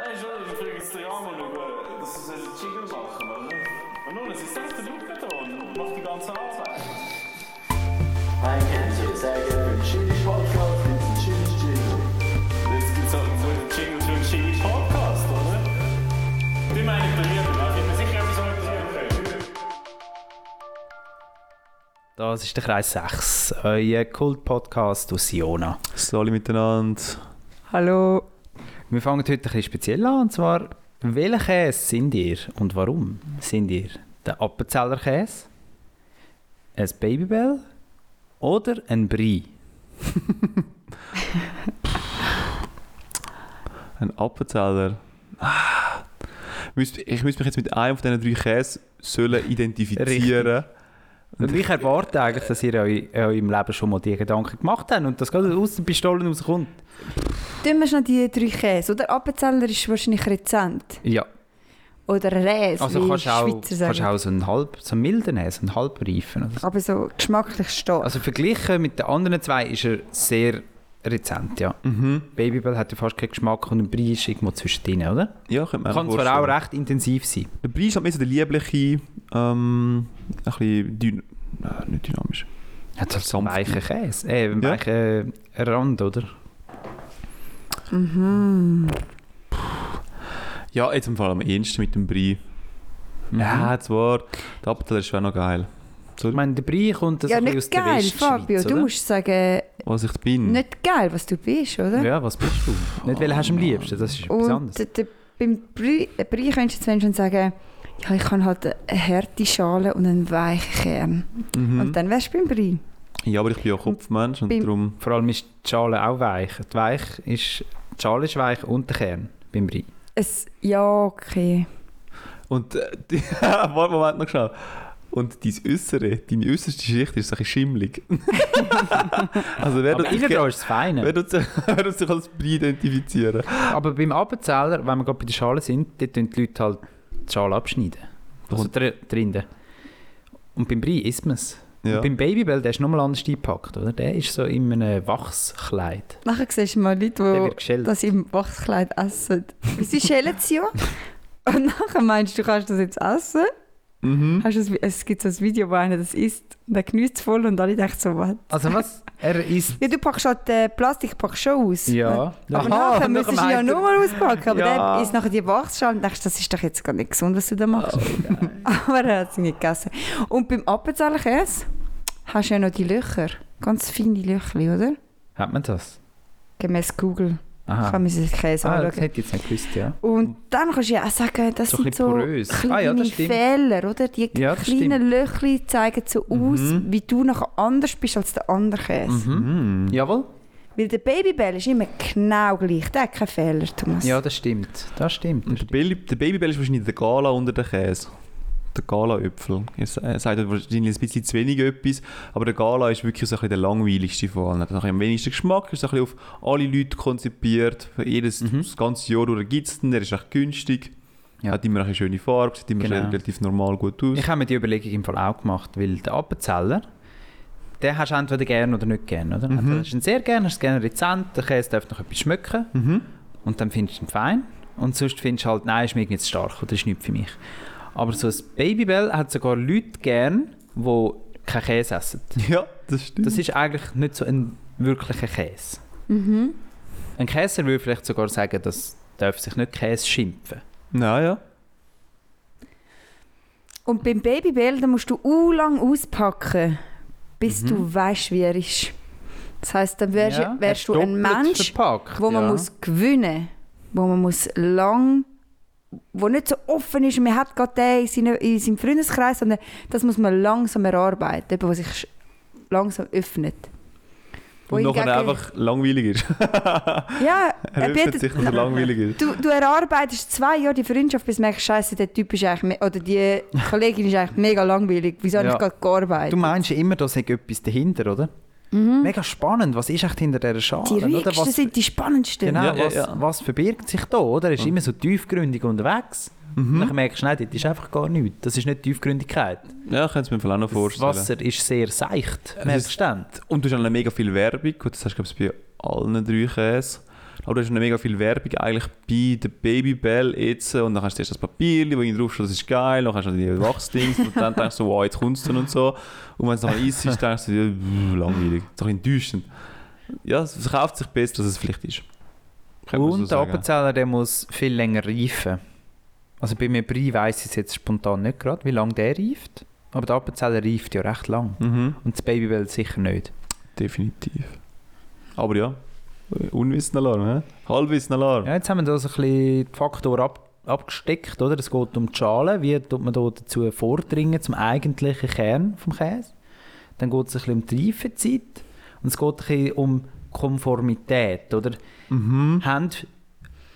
Nein, schon, ich frage jetzt den Ramon über, dass sie einen Jingle machen, oder? Und nun, es ist selbst der da und macht die ganze Arbeit. Ein Kennzeichen, sehr gerne für den Chili Podcast, gibt es einen Chili Jingle. Jetzt gibt es halt so einen Jingle für einen Jingle Podcast, oder? Die meine ich bei mir, da bin mir sicher etwas können. Das ist der Kreis 6, euer Kult-Podcast aus Siona. Hallo miteinander. Hallo. Wir fangen heute ein bisschen speziell an, und zwar, welchen Käse sind ihr und warum sind ihr? Der Appenzeller Käse, ein Babybel oder ein Brie? Ein Appenzeller. Ah. Ich müsste mich jetzt mit einem von diesen drei sollen identifizieren. Und ich erwarte eigentlich, dass ihr euch in eurem Leben schon mal die Gedanken gemacht habt und das gerade aus den Pistolen rauskommt. Tun wir schon die drei Käse, oder? Appenzeller ist wahrscheinlich Rezent. Ja, Oder Räs, also wie kannst du auch, kannst auch so einen, halb, so einen milden so einen halbreifen. Oder so. Aber so geschmacklich stark. Also verglichen mit den anderen zwei ist er sehr rezent, ja. Mhm. Babybel hat ja fast keinen Geschmack und ein Brie ist irgendwo zwischendrin, oder? Ja, könnte man Kann zwar auch recht intensiv sein. Der Preis ist halt mehr so der liebliche, ähm, ein bisschen dyn äh, nicht dynamisch. Hat halt so einen weichen Käse, äh, einen Ja. weichen Rand, oder? Mhm. Ja, jetzt im Fall am ehesten mit dem Brie. Mhm. Ja, zwar, der Appenzeller ist schon noch geil. So, Ich meine, der Brie kommt Ja, ein bisschen nicht aus der geil, Westschweiz, Fabio. Du musst sagen, was ich bin. nicht geil, was du bist, oder? Ja, was bist du? Nicht, welchen hast du am liebsten, das ist etwas Und anderes. der, der, beim Brie, Brie könntest du jetzt schon sagen, ja, ich habe halt eine harte Schale und einen weichen Kern. Mhm. Und dann wärst du beim Brie. ja, aber ich bin ja Kopfmensch und Beim- darum... Vor allem ist die Schale auch weich. Die, weich ist, die Schale ist weich und der Kern beim Brie. Es, ja, okay. Und äh, warte, Moment noch schnell. Und dein Äußere, deine äußerste Schicht ist so ein bisschen schimmelig. also wer Aber innen ist das Feine. wer tut sich, wer tut sich als Brie identifizieren? Aber beim Appenzeller, wenn wir gerade bei der Schale sind, dort tun die Leute halt die Schale abschneiden. Also drinnen. Und beim Brie isst man es. Ja. Beim Babybell, der ist nochmal anders eingepackt, oder? Der ist so in einem Wachskleid. Nachher siehst du mal Leute, die das im Wachskleid essen. Sie schälen es ja. Und nachher meinst du, du kannst das jetzt essen. Mhm. Hast du es gibt so ein Video, wo einer das isst und der genießt es voll und alle denken so, was? Also was? Er isst... Ja, du packst halt den Plastik packst schon aus. Ja. Aber Aha, nachher müsstest du nachher ja er- nochmal auspacken. Aber Ja. der isst nachher die Wachsschale und denkst, das ist doch jetzt gar nicht gesund, was du da machst. Aber er hat sie nicht gegessen. Und beim Appenzeller Käse hast du ja noch die Löcher. Ganz feine Löcher, oder? Hat man das? Gemäß Google. Aha. Kann man sich Käse Ah, das anschauen. hätte ich jetzt nicht gewusst, ja. Und dann kannst du ja auch sagen, das So sind so porös. kleine Ah ja, das stimmt. Fehler, oder? Die Ja, das kleinen Löchli zeigen so aus, Mhm. wie du nachher anders bist als der andere Käse. Mhm. Mhm. Jawohl. Weil der Babybell ist immer genau gleich. Der hat keinen Fehler, Thomas. Ja, das stimmt. Das stimmt. Und der, Baby, der Babybell ist wahrscheinlich der Gala unter den Käse. Der Gala-Öpfel. Sa- er sagt wahrscheinlich ein bisschen zu wenig etwas, aber der Gala ist wirklich so ein bisschen der langweiligste von allen. Er hat am wenigsten Geschmack, ist ein bisschen auf alle Leute konzipiert. Für jedes, Mhm. Das ganze Jahr durch gibt es den, der ist echt günstig. Ja. Hat immer eine schöne Farbe, sieht immer Genau. relativ normal gut aus. Ich habe mir die Überlegung im Fall auch gemacht, weil der Appenzeller, den hast du entweder gerne oder nicht gerne, oder? Mhm. Entweder hast du ihn sehr gerne, hast du gerne rezent, der Käse darf noch etwas schmecken Mhm. und dann findest du ihn fein. Und sonst findest du halt, nein, ist mir zu stark oder ist nicht für mich. Aber so ein Babybell hat sogar Leute gern, die keinen Käse essen. Ja, das stimmt. Das ist eigentlich nicht so ein wirklicher Käse. Mhm. Ein Käser würde vielleicht sogar sagen, das darf sich nicht Käse schimpfen. ja, ja. Und beim Babybell da musst du u lang auspacken, bis Mhm. du weißt, wie er ist. Das heisst, dann wärst, Ja, wärst du ein Mensch, verpackt, wo man ja. muss gewinnen, wo man muss lang, wo nicht so offen ist. Man hat gerade den in, seine, in seinem Freundeskreis, sondern das muss man langsam erarbeiten, jemand, der sich langsam öffnet. Wo Und nachher einfach langweilig ist. ja, Er öffnet bietet, sich, dass er langweilig ist. Du, du erarbeitest zwei Jahre die Freundschaft, bis du merkst, Scheiße, der Typ ist eigentlich, oder die Kollegin ist eigentlich mega langweilig. Wieso habe Ja. ich gerade gearbeitet? Du meinst ja immer, da sei etwas dahinter, oder? Mega spannend. Was ist echt hinter dieser Schale? die oder? ruhigsten Was, sind die spannendsten. genau, Ja, ja, was, ja. was verbirgt sich da? Oder? Er ist immer so tiefgründig unterwegs. Mhm. Dann merkst du, nein, das ist einfach gar nichts. Das ist nicht Tiefgründigkeit. Ja, ich kann es mir vielleicht auch noch Das vorstellen. Wasser ist sehr seicht. Merkst du? Und du hast auch mega viel Werbung. Gut, das hast du, glaube ich, bei allen drei Käsen. Aber du hast noch mega viel Werbung eigentlich bei der Babybell jetzt und dann hast du erst das Papier, wo drauf steht, das ist geil, dann hast du die Wachsdings und dann denkst du wow, jetzt es dann und so. Und wenn es nachher isst, ist, denkst du, ja, pff, langweilig, so enttäuschend. Ja, es verkauft sich besser, als es vielleicht ist. Kann man so Und der. Appenzeller der muss viel länger reifen. Also bei mir Brie weiss ich es jetzt spontan nicht gerade, wie lange der reift. Aber der Appenzeller reift ja recht lang. Mhm, Und das Babybell sicher nicht. definitiv. Aber ja, Unwissenalarm, hä? Halbwissenalarm. Ja, jetzt haben wir da so ein bisschen die Faktoren ab, abgesteckt, oder? Es geht um die Schale, wie tut man da dazu vordringen zum eigentlichen Kern vom Käse. Dann geht es ein bisschen um die Reifezeit und es geht ein bisschen um Konformität, oder? Mhm. Haben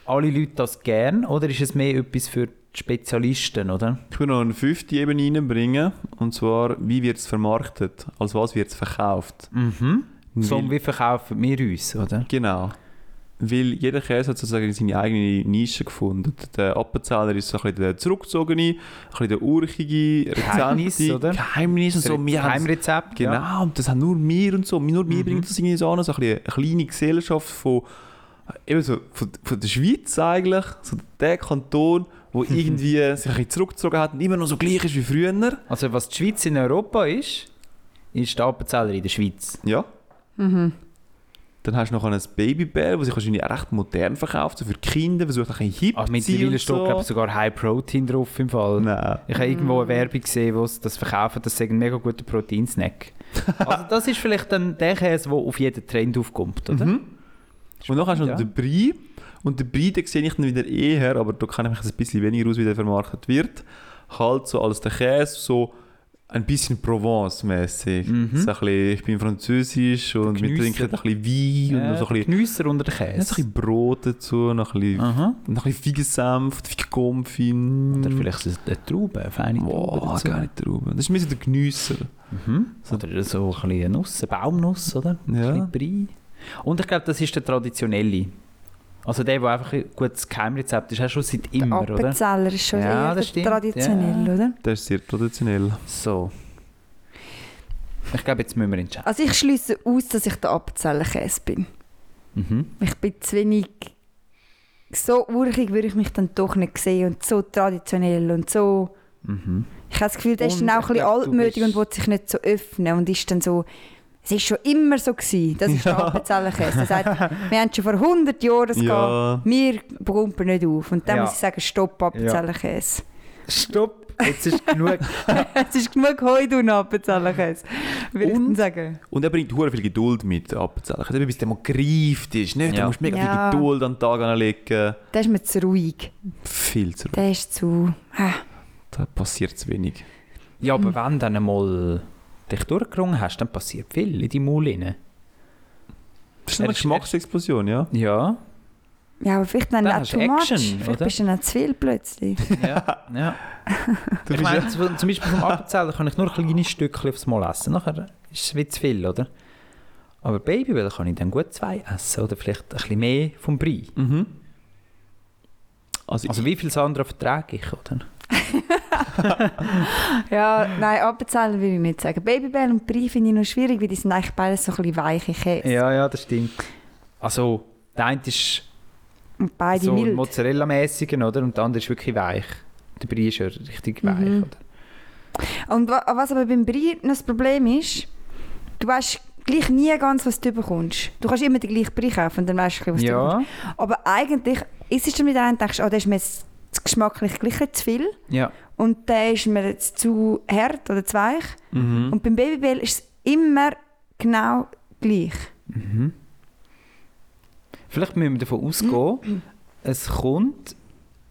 alle Leute das gern oder ist es mehr etwas für Spezialisten, oder? Ich will noch eine fünfte Ebene reinbringen, und zwar, wie wird es vermarktet? Als was wird es verkauft? Mhm. So, Weil- wie verkaufen wir uns, oder? Genau. Weil jeder Käse hat sozusagen seine eigene Nische gefunden. Der Appenzeller ist so ein bisschen der zurückgezogene, ein bisschen der urchige, Geheimnis, rezente- oder? Geheimnis und so. Wir haben Geheimrezept, Genau, ja. und das haben nur wir und so. Nur wir bringen das irgendwie so an. So eine kleine Gesellschaft von, eben so, von, von der Schweiz eigentlich. So der Kanton, wo irgendwie sich ein bisschen zurückgezogen hat und immer noch so gleich ist wie früher. Also was die Schweiz in Europa ist, ist der Appenzeller in der Schweiz. Ja. Dann hast du noch ein Babybell, das sich wahrscheinlich auch recht modern verkauft, so für Kinder, versucht ein bisschen hip sein mittlerweile steht glaube ich, sogar High Protein drauf im Fall. Nein. Ich habe irgendwo eine Werbung gesehen, wo sie das verkaufen, das sei ein mega guter Proteinsnack. also das ist vielleicht dann der Käse, der auf jeden Trend aufkommt, oder? Mhm. Und dann hast du noch Ja. den Brie. Und den Brie, den sehe ich dann wieder eher, aber da kenne ich mich ein bisschen weniger aus, wie der vermarktet wird. Halt so als der Käse, so ein bisschen Provence-mäßig. Mhm. So ein bisschen, ich bin französisch und wir Genüsser. trinken ein bisschen Wein und noch so ein bisschen, Genüsser unter den ja, so ein Käse. bisschen Brot dazu, noch ein bisschen, Aha. noch ein bisschen Feigensenf, Feigenkonfin. Oder vielleicht eine Traube, eine feine Traube Wow, dazu. nicht drüber. Das ist mehr so der Geniesser. Mhm. Oder so ein bisschen Nuss, eine Baumnuss, oder? Ein Ja. bisschen Brie. Und ich glaube, das ist der traditionelle. Also der, der einfach ein gutes Geheimrezept ist, auch schon seit Der immer, oder? Appenzeller ist schon Ja, eher das stimmt, traditionell, ja. oder? Der ist sehr traditionell. So. Ich glaube, jetzt müssen wir entscheiden. Also ich schließe aus, dass ich der Appenzeller Käse bin. Mhm. Ich bin zu wenig... So urig würde ich mich dann doch nicht sehen und so traditionell und so... Mhm. Ich habe das Gefühl, der ist dann auch ein bisschen altmütig und will sich nicht so öffnen und ist dann so... Es ist schon immer so gewesen. Das ist der Appenzeller Käse. Er sagt, wir haben schon vor 100 Jahren das Ja. gehabt. Wir pumpen nicht auf. Und dann Ja. muss ich sagen, stopp, Appenzeller Käse. Stopp, jetzt ist genug. es ist genug Heu und Appenzeller Käse. Würde ich dann Und? sagen. Und er bringt hure viel Geduld mit, der Appenzeller. Eben, bis der mal gereift ist. Nicht? Ja. Du musst mega Ja. viel Geduld an den Tag anlegen. Der ist mir zu ruhig. Viel zu ruhig. Der ist zu... Ah. Da passiert zu wenig. Ja, aber wenn du dann einmal dich durchgerungen hast, dann passiert viel in deinem Maul rein. Das ist eine Er Geschmacksexplosion, ja. Ja, Ja, aber vielleicht dann Dann auch hast too much. Action, vielleicht oder? bist du dann auch zu viel plötzlich. ja, ja. Du Ich meine, ja zum Beispiel vom Appenzeller kann ich nur kleine Stückchen aufs Mal essen. Nachher ist es wie zu viel, oder? Aber Babybell kann ich dann gut zwei essen. Oder vielleicht ein bisschen mehr vom Brie. mhm. Also, Also wie viel Sandra vertrage ich, oder? Ja, nein, Appenzeller will ich nicht sagen. Babybell und Brie finde ich noch schwierig, weil die sind eigentlich beides so ein bisschen weiche Käse. Ja, ja, das stimmt. Also, der eine ist Und beide so ein mild. Mozzarella-mäßiger, oder? Und der andere ist wirklich weich. Der Brie ist ja richtig weich, Mhm. oder? Und wa- was aber beim Brie noch das Problem ist, du weißt gleich nie ganz, was du bekommst. Du kannst immer den gleichen Brie kaufen und dann weißt du, was du Ja, bekommst. Aber eigentlich ist es dann mit einem denkst, oh, der ist mir jetzt geschmacklich gleich zu viel ja. und der ist mir jetzt zu hart oder zu weich. mhm. Und beim Babybell ist es immer genau gleich. Mhm. Vielleicht müssen wir davon ausgehen, es kommt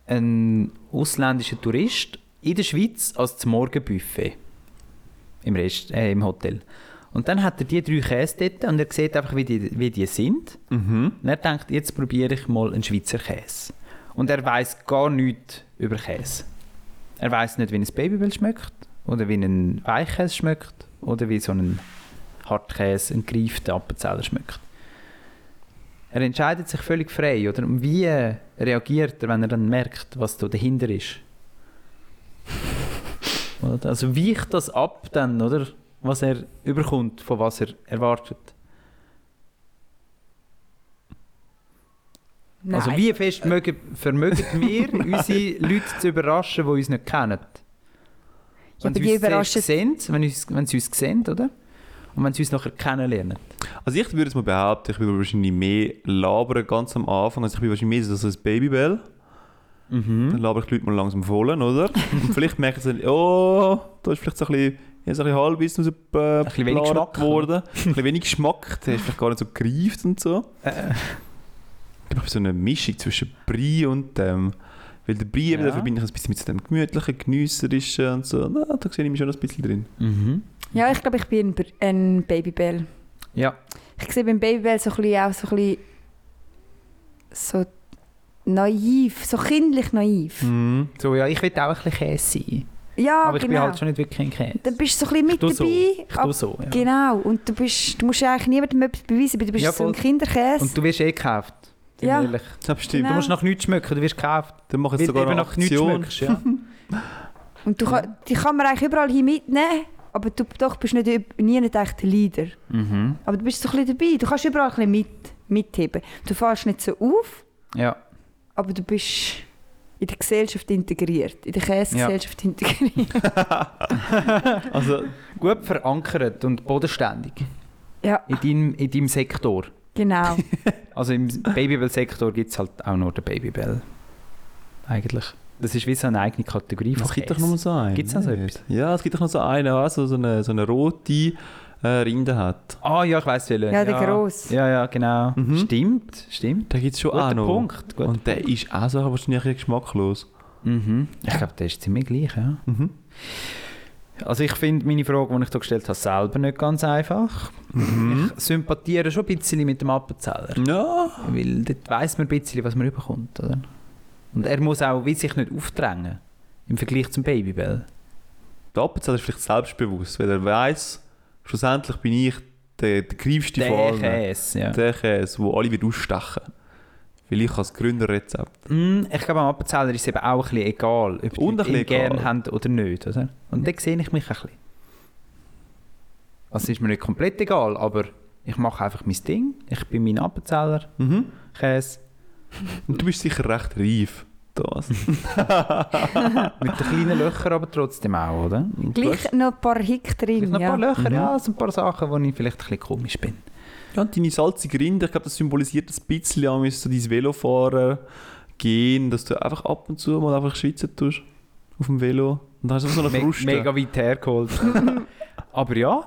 ein ausländischer Tourist in der Schweiz als zum Morgenbuffet im, Rest, äh, im Hotel. Und dann hat er die drei Käse dort und er sieht einfach, wie die, wie die sind. Mhm. Und er denkt, jetzt probiere ich mal einen Schweizer Käse. Und er weiß gar nichts über Käse. Er weiß nicht, wie ein Babybell schmeckt oder wie ein Weichkäse schmeckt oder wie so ein Hartkäse, ein gereifter Appenzeller schmeckt. Er entscheidet sich völlig frei, oder? Und Wie reagiert er, wenn er dann merkt, was da dahinter ist? Also weicht das ab dann, oder? Was er überkommt, von was er erwartet. Nein. Also wie fest mögen, vermögen wir, unsere Leute zu überraschen, die uns nicht kennen? Ja, Wenn sie uns überraschen- sehen, wenn, uns, wenn sie uns sehen, oder? Und wenn sie uns nachher kennenlernen. Also ich würde jetzt mal behaupten, ich würde wahrscheinlich mehr labern ganz am Anfang. Also ich bin wahrscheinlich mehr so ein Babybell. Mhm. Dann laber ich die Leute mal langsam voll, oder? Und vielleicht merken sie dann, oh, da ist vielleicht so ein bisschen, ja, so ein bisschen halbwissen raus äh, bisschen wenig Geschmack. worden. ein bisschen wenig Geschmack, der ist vielleicht gar nicht so gereift und so. Äh, Ich glaube, so eine Mischung zwischen Brie und dem. Weil der Brie, Ja. da verbinde ich ein bisschen mit so dem gemütlichen, geniesserischen und so. Na, da sehe ich mich schon ein bisschen drin. mhm. Ja, ich glaube, ich bin ein, Babybell. Ja. Ich sehe beim Babybell so ein bisschen auch so ein bisschen so naiv, so kindlich naiv. Mhm. So, ja, ich will auch ein bisschen Käse sein. Ja, aber ich bin genau. halt schon nicht wirklich ein Käse. Dann bist du so ein bisschen Ich mit tue dabei. so. Ich so, ja. Genau. Und du, bist, du musst ja eigentlich niemandem etwas beweisen, weil du bist Ja, so ein. Kinderkäse. Und du wirst eh gekauft. Ja. ehrlich. Das stimmt. Genau. Du musst nach nichts schmecken, du wirst gekauft. Dann mache ich Weil jetzt sogar eben eine nach nichts ja. Und du kann, die kann man eigentlich überall hin mitnehmen, aber du doch bist nicht, nie nicht echt der Leader. mhm. Aber du bist so ein bisschen dabei. Du kannst überall ein bisschen mit, mitheben. Du fällst nicht so auf, Ja. aber du bist in der Gesellschaft integriert. In der Käsegesellschaft integriert. Also, Gut verankert und bodenständig. ja, In deinem, in deinem Sektor. Genau. Also im Babybell-Sektor gibt es halt auch nur den Babybell. Eigentlich. Das ist wie so eine eigene Kategorie von es gibt doch nur so einen. Gibt's noch so nicht? Ja, es gibt doch noch so einen, der so, so, eine, so eine rote äh, Rinde hat. Ah ja, ich weiss welchen. Ja, der grosse. Ja, ja, genau. Mhm. Stimmt, stimmt. Da gibt es schon Guter auch noch. Punkt. Guter Und der ist auch so wahrscheinlich ein bisschen geschmacklos. Mhm. Ich glaube, der ist ziemlich gleich, ja. Mhm. Also ich finde meine Frage, die ich da gestellt habe, selber nicht ganz einfach. Mhm. Ich sympathiere schon ein bisschen mit dem Appenzeller. Ja. Weil dort weiss man ein bisschen, was man überkommt, oder? Und er muss auch wie sich nicht aufdrängen. Im Vergleich zum Babybell. Der Appenzeller ist vielleicht selbstbewusst, weil er weiß, schlussendlich bin ich der, der greifste von Der allen. Käse, ja. Der Käse, wo alle wieder ausstechen. Weil ich als Gründerrezept. Mm, ich glaube, am Appenzeller ist es eben auch ein bisschen egal, ob die Und ein Leute gerne haben oder nicht. Oder? Und da sehe ich mich ein bisschen. Also es ist mir nicht komplett egal, aber ich mache einfach mein Ding. Ich bin mein Appenzeller, Mhm. Käse, Und du bist sicher recht reif. Das. mit den kleinen Löchern aber trotzdem auch, oder? Gleich noch ein paar Hick drin. vielleicht noch ein ja. paar Löcher, Mhm. ja, so ein paar Sachen, wo ich vielleicht ein bisschen komisch bin. Ja, und deine salzige Rinde, ich glaube, das symbolisiert ein bisschen an so dein Velofahren gehen, dass du einfach ab und zu mal einfach schwitzen tust auf dem Velo. Und dann hast du so eine Me Frust. mega weit hergeholt. aber ja,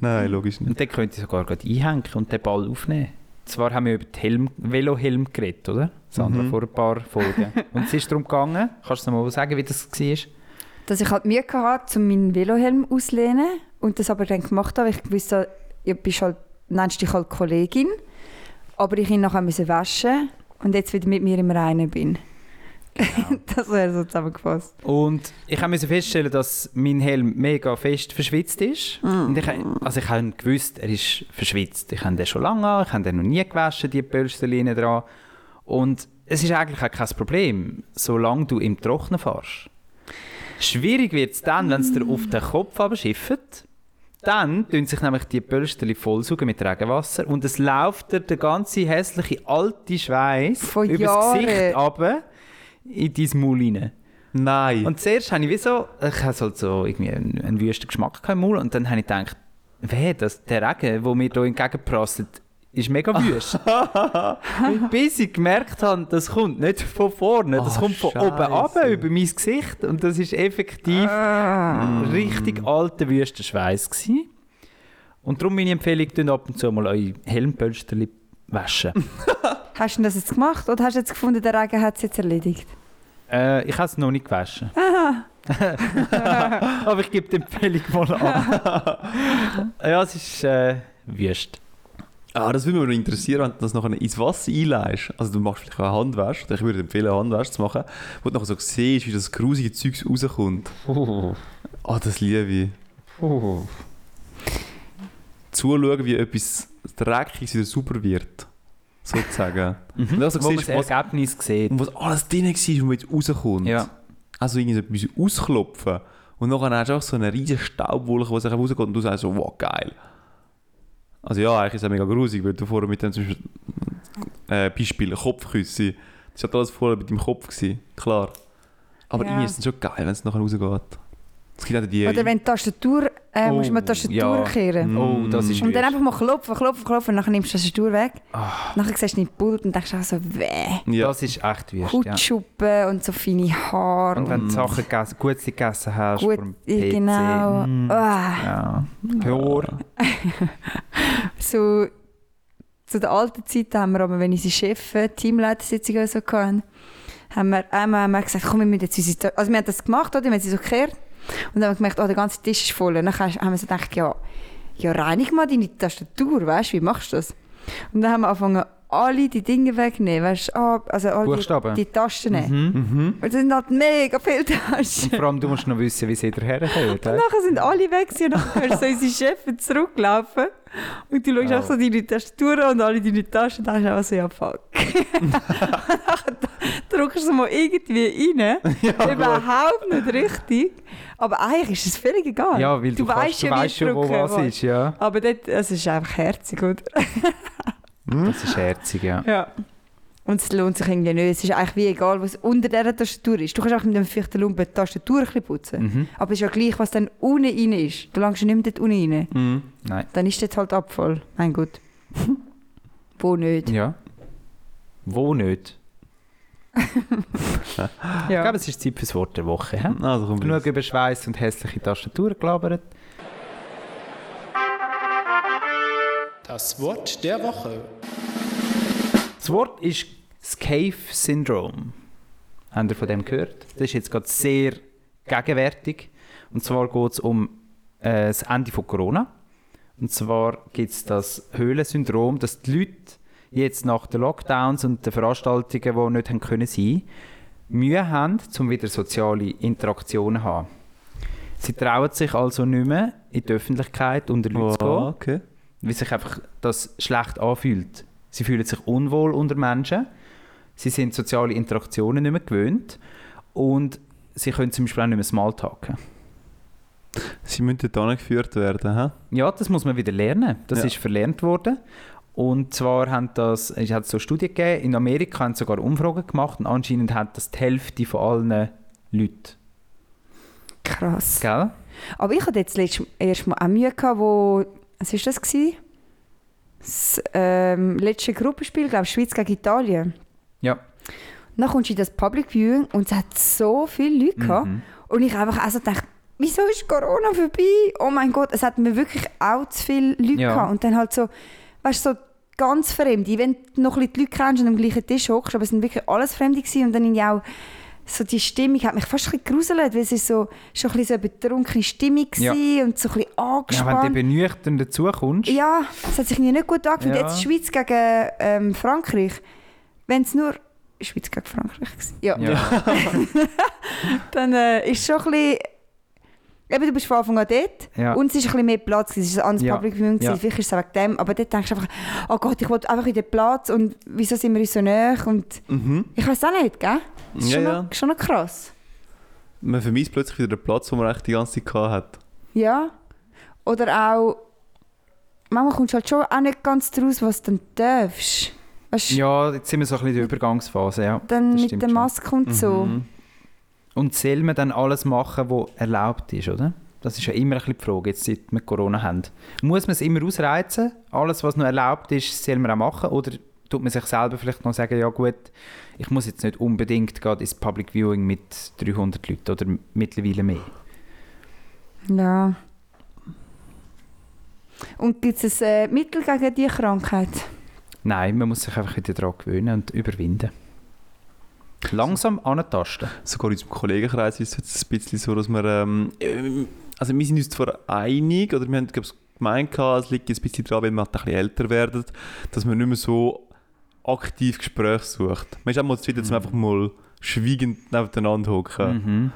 Nein, logisch nicht. und dann könnte ich sogar gerade einhängen und den Ball aufnehmen. Zwar haben wir über den Helm, Velohelm geredet, oder? Sandra, Mhm. vor ein paar Folgen. Und es ist darum gegangen, kannst du noch mal sagen, wie das war? Dass ich halt Mühe hatte, um meinen Velohelm auszulehnen und das aber dann gemacht habe, weil ich wusste, ja, bist halt, nennst dich halt Kollegin, aber ich ihn nachher müssen waschen und jetzt wieder mit mir im Reinen bin. das wäre so zusammengefasst. Und ich musste feststellen, dass mein Helm mega fest verschwitzt ist. Und ich, also ich habe gewusst, er ist verschwitzt. Ich habe den schon lange an, ich habe den noch nie gewaschen, die Pölsterlinien dran. Und es ist eigentlich auch kein Problem, solange du im Trocknen fährst. Schwierig wird es dann, wenn es dir auf den Kopf abschifft. Dann tun sich nämlich die Pölsterli vollsaugen mit Regenwasser und es läuft dir der ganze hässliche alte Schweiß Von über das Jahren. Gesicht runter in dein Maul rein. Nein. Und zuerst habe ich wie so, ich hatte halt so irgendwie einen, einen wüsten Geschmack im Mund und dann habe ich gedacht, weh, das, der Regen, der mir hier entgegenprasselt, ist mega wüst. Bis ich gemerkt habe, das kommt nicht von vorne, das Ah, kommt von oben ab Scheisse. über mein Gesicht und das ist effektiv ein richtig alter Wüstenschweiß gewesen. Und darum meine Empfehlung, tun ab und zu mal eure Helmpölsterli waschen. Hast du das jetzt gemacht oder hast du jetzt gefunden, der Regen hat es jetzt erledigt? äh, ich habe es noch nicht gewaschen. Aber ich gebe die Empfehlung mal an. ja, es ist äh, wüst. Ah, das würde mich noch interessieren, wenn du das nachher ins Wasser einleihst. Also du machst vielleicht auch eine Handwäsche, oder ich würde empfehlen, eine Handwäsche zu machen, wo du nachher so siehst, wie das grusige Zeug rauskommt. Ah, das liebe ich. Zuschauen, wie etwas Dreckiges wieder super wird. Sozusagen. Und dann so Wo man siehst, das was, Ergebnis sieht. und was alles drin war und was jetzt rauskommt. Ja. Also irgendwie so etwas ausklopfen. Und nachher hast du auch so eine riesige Staubwolke, die sich rauskommt und du sagst so, wow, geil. Also ja, eigentlich ist es mega grusig, weil du vorher mit dem zum Beispiel äh, Beispiel Kopfküsse. Das war alles vorher mit deinem Kopf, gewesen. klar. Aber Ja. irgendwie ist es schon geil, wenn es nachher rausgeht. Es gibt auch die... Oder wenn die Tastatur, äh, musst du Oh, Tastatur ja. kehren. Oh, das ist Und dann einfach mal klopfen, klopfen, klopfen und dann nimmst du die Tastatur weg. Ah, Nachher siehst du dein Pult und denkst auch so, weh, ja. Das ist echt wüst, ja. Hautschuppen und so feine Haare. Und wenn du Mm. Sachen gegessen, Gutes gegessen hast Gut, vor dem ja, PC. genau. Mm. Ah, Ja. Hör. so zu der alten Zeit haben wir aber, wenn unsere Chefs Teamleitersitzungen oder so hatten, haben wir einmal haben wir gesagt, komm, wir müssen jetzt unsere... Also wir haben das gemacht, oder? Wir haben sie so gekehrt. Und dann haben wir gemerkt, oh, der ganze Tisch ist voll. Und dann haben wir so gedacht, ja, ja reinig mal deine Tastatur, weißt du, wie machst du das? Und dann haben wir angefangen, alle die Dinge wegnehmen, weißt du, ah, also alle Buchstaben? die, die Taschen nehmen. Mhm. Mhm. Und das sind halt mega viele Und Taschen. vor allem, du musst noch wissen, wie sie daher gehört. Und nachher sind alle weg und dann hörst du so unsere Chefs zurücklaufen und du schaust Oh. auch so deine Tastatur und alle deine Taschen und denkst auch so, ja fuck. und nachher drückst du mal irgendwie rein, überhaupt nicht richtig, aber eigentlich ist es völlig egal. Ja, weil du, du weißt kannst, du ja, wie weißt schon, wo was ist, ja. Aber dort, es ist einfach herzig, oder? Das ist herzig, ja. Ja. Und es lohnt sich irgendwie nicht. Es ist eigentlich wie egal, was unter dieser Tastatur ist. Du kannst auch mit dem feuchten Lumpen die Tastatur ein bisschen putzen. Mhm. Aber es ist ja gleich, was dann unten rein ist. Du langst nicht mehr dort unten rein. Mhm. Nein. Dann ist das halt Abfall. Mein Gott. Wo nicht? Ja. Wo nicht? Ich Ja. glaube, es ist Zeit fürs Wort der Woche. He? Also Genug über Schweiß und hässliche Tastaturen gelabert. Das Wort der Woche. Das Wort ist das Cave-Syndrom. Habt ihr von dem gehört? Das ist jetzt gerade sehr gegenwärtig. Und zwar geht es um äh, das Ende von Corona. Und zwar gibt es das Höhlensyndrom, dass die Leute jetzt nach den Lockdowns und den Veranstaltungen, die nicht haben können sein Mühe haben, um wieder soziale Interaktionen zu haben. Sie trauen sich also nicht mehr in die Öffentlichkeit unter Leute zu gehen Oh, okay. Weil sich einfach das schlecht anfühlt. Sie fühlen sich unwohl unter Menschen, sie sind soziale Interaktionen nicht mehr gewöhnt und sie können zum Beispiel auch nicht mehr Smalltalken. Sie müssen dort geführt werden, hä? Ja, das muss man wieder lernen. Das Ja. ist verlernt worden. Und zwar haben das, es hat so Studien gegeben, in Amerika haben sie sogar Umfragen gemacht und anscheinend hat das die Hälfte von allen Leuten. Krass. Gell? Aber ich hatte jetzt letztes erst mal auch Mühe gehabt, wo, was war das? Gewesen? Das ähm, letzte Gruppenspiel, glaube ich, Schweiz gegen Italien. Ja. Dann kommst du in das Public Viewing und es hat so viele Leute gehabt. Mhm. Und ich einfach also dachte, wieso ist Corona vorbei? Oh mein Gott, es hat mir wirklich auch zu viele Leute Ja. gehabt. Und dann halt so, weißt du, so ganz Fremde. Wenn du noch ein bisschen die Leute kennst und am gleichen Tisch hockst, aber es sind wirklich alles Fremde gewesen. Und dann irgendwie auch so die Stimmung hat mich fast ein bisschen geruselt, weil es so, schon ein bisschen so eine betrunkene Stimmung Ja. und so ein bisschen Ja, angespannt. wenn du eben nüchtern dazu kommst. Ja, es hat sich nicht gut angefühlt. Ja. Jetzt Schweiz gegen ähm, Frankreich. Wenn es nur Schweiz gegen Frankreich war. Ja. Ja. Dann äh, ist schon ein bisschen... Eben, du bist von Anfang an dort Ja. und es ist ein bisschen mehr Platz. Es war ein anderes Ja. Public Viewing, Ja. vielleicht ist es auch wegen dem. Aber dort denkst du einfach, oh Gott, ich wollte einfach in den Platz und wieso sind wir uns so näher? Und Mhm. ich weiß auch nicht, gell? Das ist Ja, schon, ja. Noch, schon noch krass. Man vermisst plötzlich wieder den Platz, den man eigentlich die ganze Zeit gehabt hat. Ja. Oder auch... Manchmal kommst du halt schon auch nicht ganz daraus, was du dann darfst. Weißt, ja, jetzt sind wir so ein bisschen in der Übergangsphase. Ja. dann das mit der schon. Maske und so. Mhm. Und soll man dann alles machen, was erlaubt ist, oder? Das ist ja immer ein bisschen die Frage, jetzt seit wir Corona haben. Muss man es immer ausreizen? Alles, was noch erlaubt ist, soll man auch machen? Oder tut man sich selber vielleicht noch sagen, ja gut, ich muss jetzt nicht unbedingt gerade ins Public Viewing mit 300 Leuten oder mittlerweile mehr? Ja. Und gibt es ein äh, Mittel gegen diese Krankheit? Nein, man muss sich einfach wieder daran gewöhnen und überwinden. Langsam antasten. Sogar in unserem Kollegenkreis ist es jetzt ein bisschen so, dass wir... Ähm, ähm, also wir sind uns zwar einig, oder wir haben glaub, ich, gemeint, es liegt jetzt ein bisschen daran, wenn wir ein bisschen älter werden, dass man nicht mehr so aktiv Gespräche sucht. Man ist auch mal zufrieden, dass wir einfach mal schweigend nebeneinander hocken. Mhm.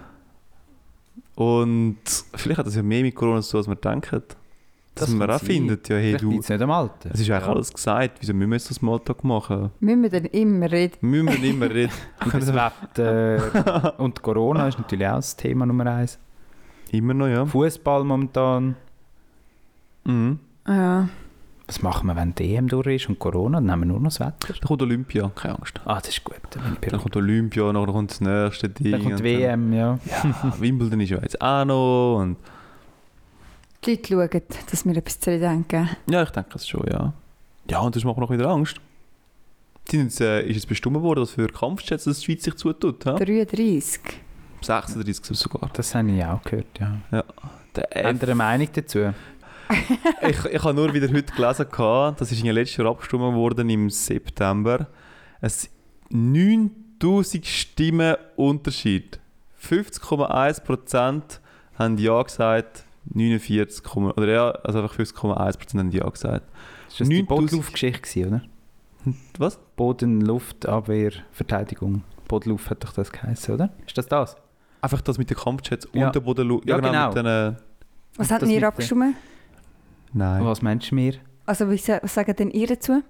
Und vielleicht hat das ja mehr mit Corona so, als wir denken. Dass Das man auch findet, ja, hey Vielleicht du, nicht am Alter. es ist eigentlich Ja. alles gesagt, wieso müssen wir jetzt das Smalltalk machen? Müssen wir dann immer reden? Müssen wir mehr reden? Über das Wetter und Corona ist natürlich auch das Thema Nummer eins. Immer noch, ja. Fußball momentan. Mhm. Ja. Was machen wir, wenn die EM durch ist und Corona? Dann nehmen wir nur noch das Wetter. Dann kommt Olympia, keine Angst. Ah, das ist gut. Dann, Dann kommt Olympia, nachher kommt das nächste Ding. dann kommt und die WM, ja. Ja, Wimbledon ist ja jetzt auch noch. Und Die Leute schauen, dass wir etwas zu reden geben. ja, ich denke es schon, ja. Ja, und das macht mir noch wieder Angst. Sind jetzt, äh, ist jetzt bestimmt worden, dass für dass die Schweiz sich zutut. Ja? 33. 36 sogar. Das habe ich auch gehört, ja. Der F Habt ihr eine Meinung dazu? ich, ich habe nur wieder heute gelesen, gehabt, das ist in der letzten Jahr abgestimmt worden im September. Es 9000 Stimmen Unterschied. 50,1% haben Ja gesagt, 49, oder ja, also einfach 50,1% haben Ja gesagt. Das war die 9000 Bodenluftgeschichte, oder? Was? Boden, Luft, Abwehr, Verteidigung. Bodenluft hat doch das geheißen, oder? Ist das das? Einfach das mit den Kampfjets Ja. und der Bodenlu Ja, genau. Mit den, äh, Was hatten das ihr abgestimmt? nein. Was meinst du mir? Also, was sagen denn ihr dazu?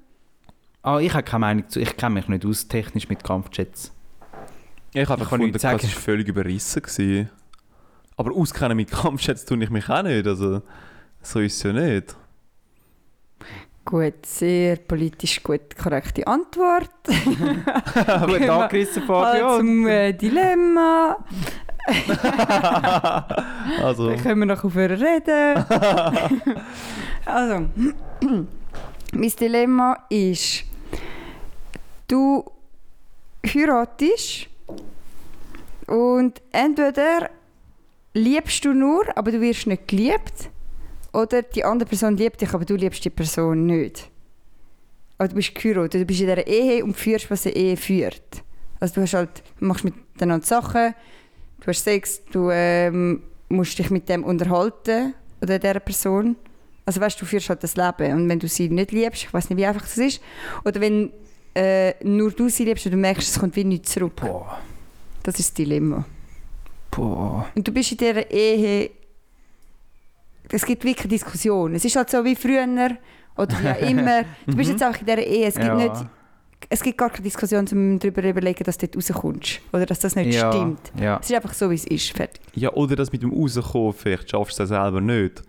Ah, ich habe keine Meinung zu. Ich kenne mich nicht aus technisch mit Kampfjets. Ich habe einfach gefunden, das war völlig überrissen. Gewesen. Aber auskennen mit Kampfjets tue ich mich auch nicht. Also, so ist es ja nicht. Gut, sehr politisch gut korrekte Antwort. Gut angerissen, Fabio. zum äh, Dilemma. Also, Dann können wir noch aufhören reden. also, mein Dilemma ist, du heiratest und entweder liebst du nur, aber du wirst nicht geliebt, oder die andere Person liebt dich, aber du liebst die Person nicht. Oder du bist geheiratet, du bist in dieser Ehe und führst, was eine Ehe führt. Also du hast halt, du machst miteinander Sachen, du hast Sex, du ähm, musst dich mit dem unterhalten oder dieser Person. Also weißt du, du führst halt das Leben und wenn du sie nicht liebst, ich weiß nicht, wie einfach das ist, oder wenn äh, nur du sie liebst und du merkst, es kommt wie nichts zurück. Boah. Das ist das Dilemma. Boah. Und du bist in dieser Ehe, es gibt wirklich Diskussionen. Es ist halt so wie früher oder auch immer. Du bist jetzt einfach in dieser Ehe, es gibt ja. nicht es gibt gar keine Diskussion, um darüber zu überlegen, dass du dort rauskommst. Oder dass das nicht ja. stimmt. Ja. Es ist einfach so, wie es ist. Fertig. ja, oder das mit dem Rauskommen, vielleicht schaffst du das selber nicht.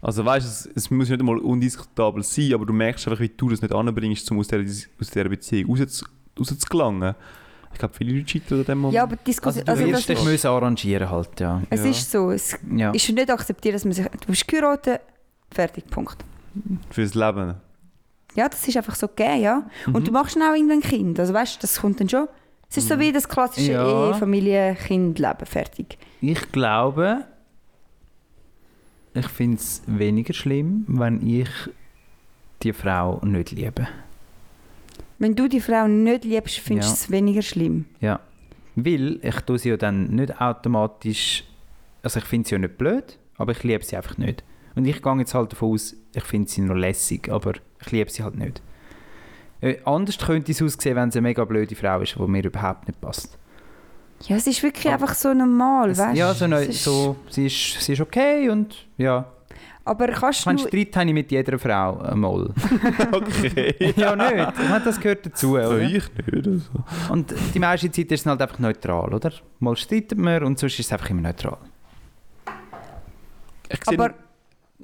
Also weißt du, es, es muss nicht einmal undiskutabel sein, aber du merkst einfach, wie du das nicht anbringst, um aus dieser, aus dieser Beziehung raus, rauszugelangen. Ich glaube, viele Leute scheitern an dem Moment. Ja, aber die Also Diskussion... du Also, wirst das dich arrangieren halt, ja. es Ja. ist so. Es ja. ist nicht akzeptiert, dass man sich... Du bist geheiratet, fertig, Punkt. Fürs Leben. Ja, das ist einfach so gegeben, ja. Mhm. Und du machst dann auch irgendwann ein Kind. Also weißt du, das kommt dann schon... Es ist so wie das klassische Ja. Ehe, Familie, Kind, Leben, fertig. Ich glaube, ich finde es weniger schlimm, wenn ich die Frau nicht liebe. Wenn du die Frau nicht liebst, findest du Ja. es weniger schlimm. Ja. Weil ich tue sie ja dann nicht automatisch. Also ich finde sie ja nicht blöd, aber ich liebe sie einfach nicht. Und ich gehe jetzt halt davon aus, ich finde sie noch lässig, aber ich liebe sie halt nicht. Äh, anders könnte es aussehen, wenn sie eine mega blöde Frau ist, die mir überhaupt nicht passt. Ja, es ist wirklich einfach so normal, weißt ja, so, ist- so sie, ist, sie ist okay und ja. Aber kannst meine, du... Streit habe ich mit jeder Frau einmal. Okay. ja, nicht. Ich meine, das gehört dazu, So, oder? ich nicht. Also. Und die meiste Zeit ist es halt einfach neutral, oder? Mal streitet man und sonst ist es einfach immer neutral. Ich sehe- Aber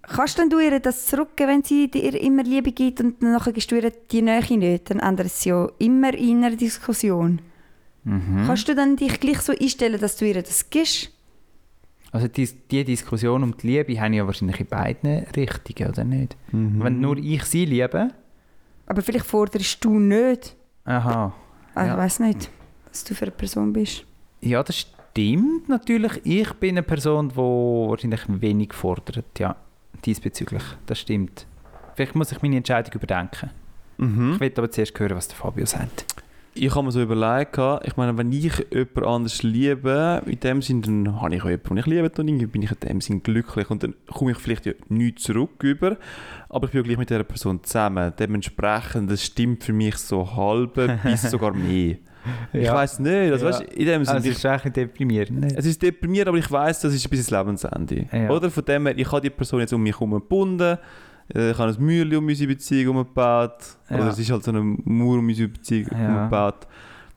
kannst denn du ihr das zurückgeben, wenn sie dir immer Liebe gibt und dann nachher gibst du ihr die Nähe nicht? Dann ändert es ja immer in einer Diskussion. Mhm. Kannst du dann dich gleich so einstellen, dass du ihr das gibst? Also die, die Diskussion um die Liebe habe ich ja wahrscheinlich in beiden Richtungen, oder nicht? Mhm. Wenn nur ich sie liebe, Aber vielleicht forderst du nicht. aha. Ah, Ich Ja. weiß nicht, was du für eine Person bist. Ja, das stimmt natürlich. Ich bin eine Person, die wahrscheinlich wenig fordert, ja, diesbezüglich. Das stimmt. Vielleicht muss ich meine Entscheidung überdenken. Mhm. Ich will aber zuerst hören, was der Fabio sagt. Ich habe mir so überlegt, ich meine, wenn ich jemand anders liebe, in dem Sinn, dann habe ich auch jemanden, den ich liebe, und irgendwie bin ich in dem Sinn glücklich und dann komme ich vielleicht ja nichts zurück über, aber ich bin ja gleich mit dieser Person zusammen. Dementsprechend, das stimmt für mich so halb bis sogar mehr. Ich Ja. weiß nicht, also, Ja. weißt, in dem Sinn, Also, es ist eigentlich deprimierend. nicht? es ist deprimierend, aber ich weiß, das ist bis ins Lebensende. Ja. Oder von dem her, ich habe die Person jetzt um mich herum gebunden, ich habe ein Mauerchen um unsere Beziehung herumgebaut, Ja. oder es ist halt so eine Mauer um unsere Beziehung Ja. herumgebaut.